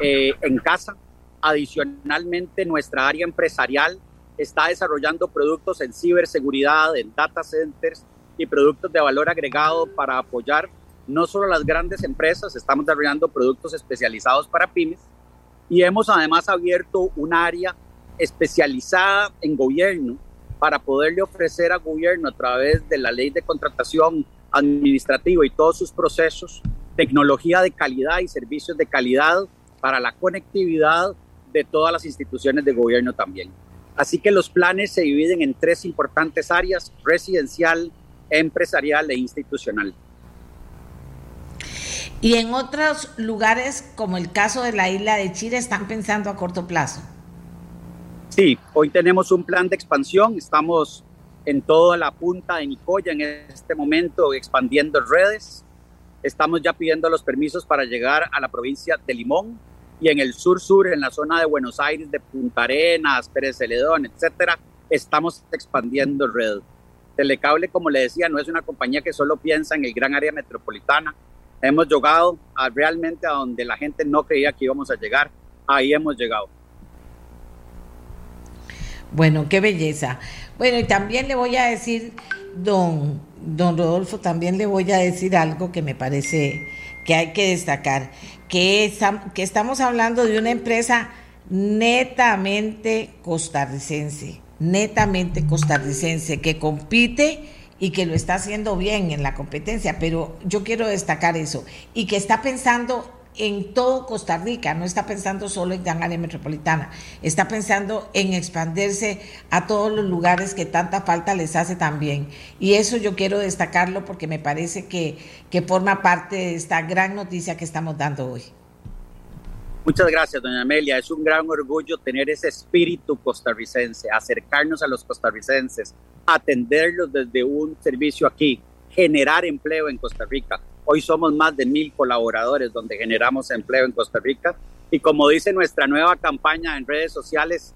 eh, en casa. Adicionalmente, nuestra área empresarial está desarrollando productos en ciberseguridad, en data centers y productos de valor agregado para apoyar no solo las grandes empresas, estamos desarrollando productos especializados para pymes y hemos además abierto un área especializada en gobierno para poderle ofrecer al gobierno a través de la ley de contratación administrativa y todos sus procesos, tecnología de calidad y servicios de calidad para la conectividad de todas las instituciones de gobierno también. Así que los planes se dividen en tres importantes áreas, residencial, empresarial e institucional. Y en otros lugares, como el caso de la isla de Chile, están pensando a corto plazo. Sí, hoy tenemos un plan de expansión, estamos en toda la punta de Nicoya en este momento expandiendo redes, estamos ya pidiendo los permisos para llegar a la provincia de Limón y en el sur-sur, en la zona de Buenos Aires, de Punta Arenas, Pérez Celedón, etcétera, estamos expandiendo red. Telecable, como le decía, no es una compañía que solo piensa en el gran área metropolitana. Hemos llegado a realmente a donde la gente no creía que íbamos a llegar. Ahí hemos llegado. Bueno, qué belleza. Bueno, y también le voy a decir, don, don Rodolfo, también le voy a decir algo que me parece que hay que destacar, que, que estamos hablando de una empresa netamente costarricense, netamente costarricense, que compite y que lo está haciendo bien en la competencia, pero yo quiero destacar eso, y que está pensando en todo Costa Rica, no está pensando solo en gran área metropolitana, está pensando en expandirse a todos los lugares que tanta falta les hace también. Y eso yo quiero destacarlo porque me parece que, que forma parte de esta gran noticia que estamos dando hoy. Muchas gracias, doña Amelia. Es un gran orgullo tener ese espíritu costarricense, acercarnos a los costarricenses, atenderlos desde un servicio aquí, generar empleo en Costa Rica. Hoy somos más de mil colaboradores donde generamos empleo en Costa Rica. Y como dice nuestra nueva campaña en redes sociales,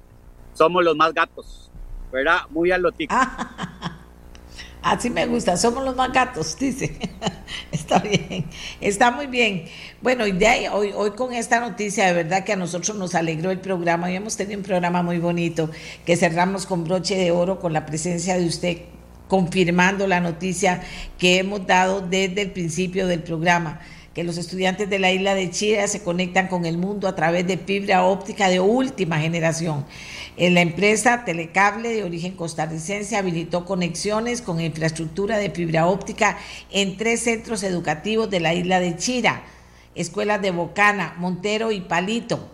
somos los más gatos, ¿verdad? Muy alotico. Así me gusta, somos los más gatos, dice. está bien, está muy bien. Bueno, y de hoy, hoy con esta noticia, de verdad que a nosotros nos alegró el programa. Hoy hemos tenido un programa muy bonito que cerramos con broche de oro con la presencia de usted confirmando la noticia que hemos dado desde el principio del programa, que los estudiantes de la isla de Chira se conectan con el mundo a través de fibra óptica de última generación. En la empresa Telecable de origen costarricense habilitó conexiones con infraestructura de fibra óptica en tres centros educativos de la isla de Chira, escuelas de Bocana, Montero y Palito,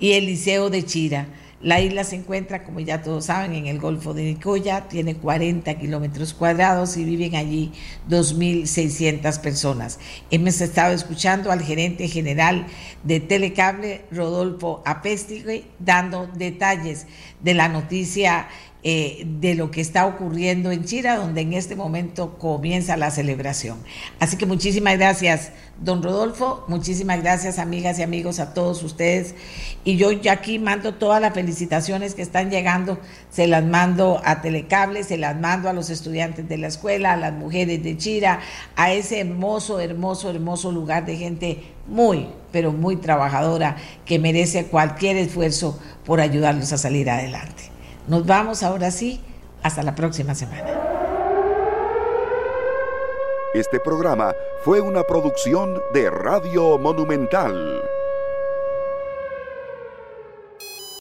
y el Liceo de Chira. La isla se encuentra, como ya todos saben, en el Golfo de Nicoya, tiene 40 kilómetros cuadrados y viven allí 2.600 personas. Hemos estado escuchando al gerente general de Telecable, Rodolfo Apestigui, dando detalles de la noticia eh, de lo que está ocurriendo en Chira, donde en este momento comienza la celebración. Así que muchísimas gracias, don Rodolfo, muchísimas gracias, amigas y amigos, a todos ustedes. Y yo ya aquí mando todas las felicitaciones que están llegando, se las mando a Telecable, se las mando a los estudiantes de la escuela, a las mujeres de Chira, a ese hermoso, hermoso, hermoso lugar de gente muy, pero muy trabajadora que merece cualquier esfuerzo por ayudarlos a salir adelante. Nos vamos ahora sí. Hasta la próxima semana. Este programa fue una producción de Radio Monumental.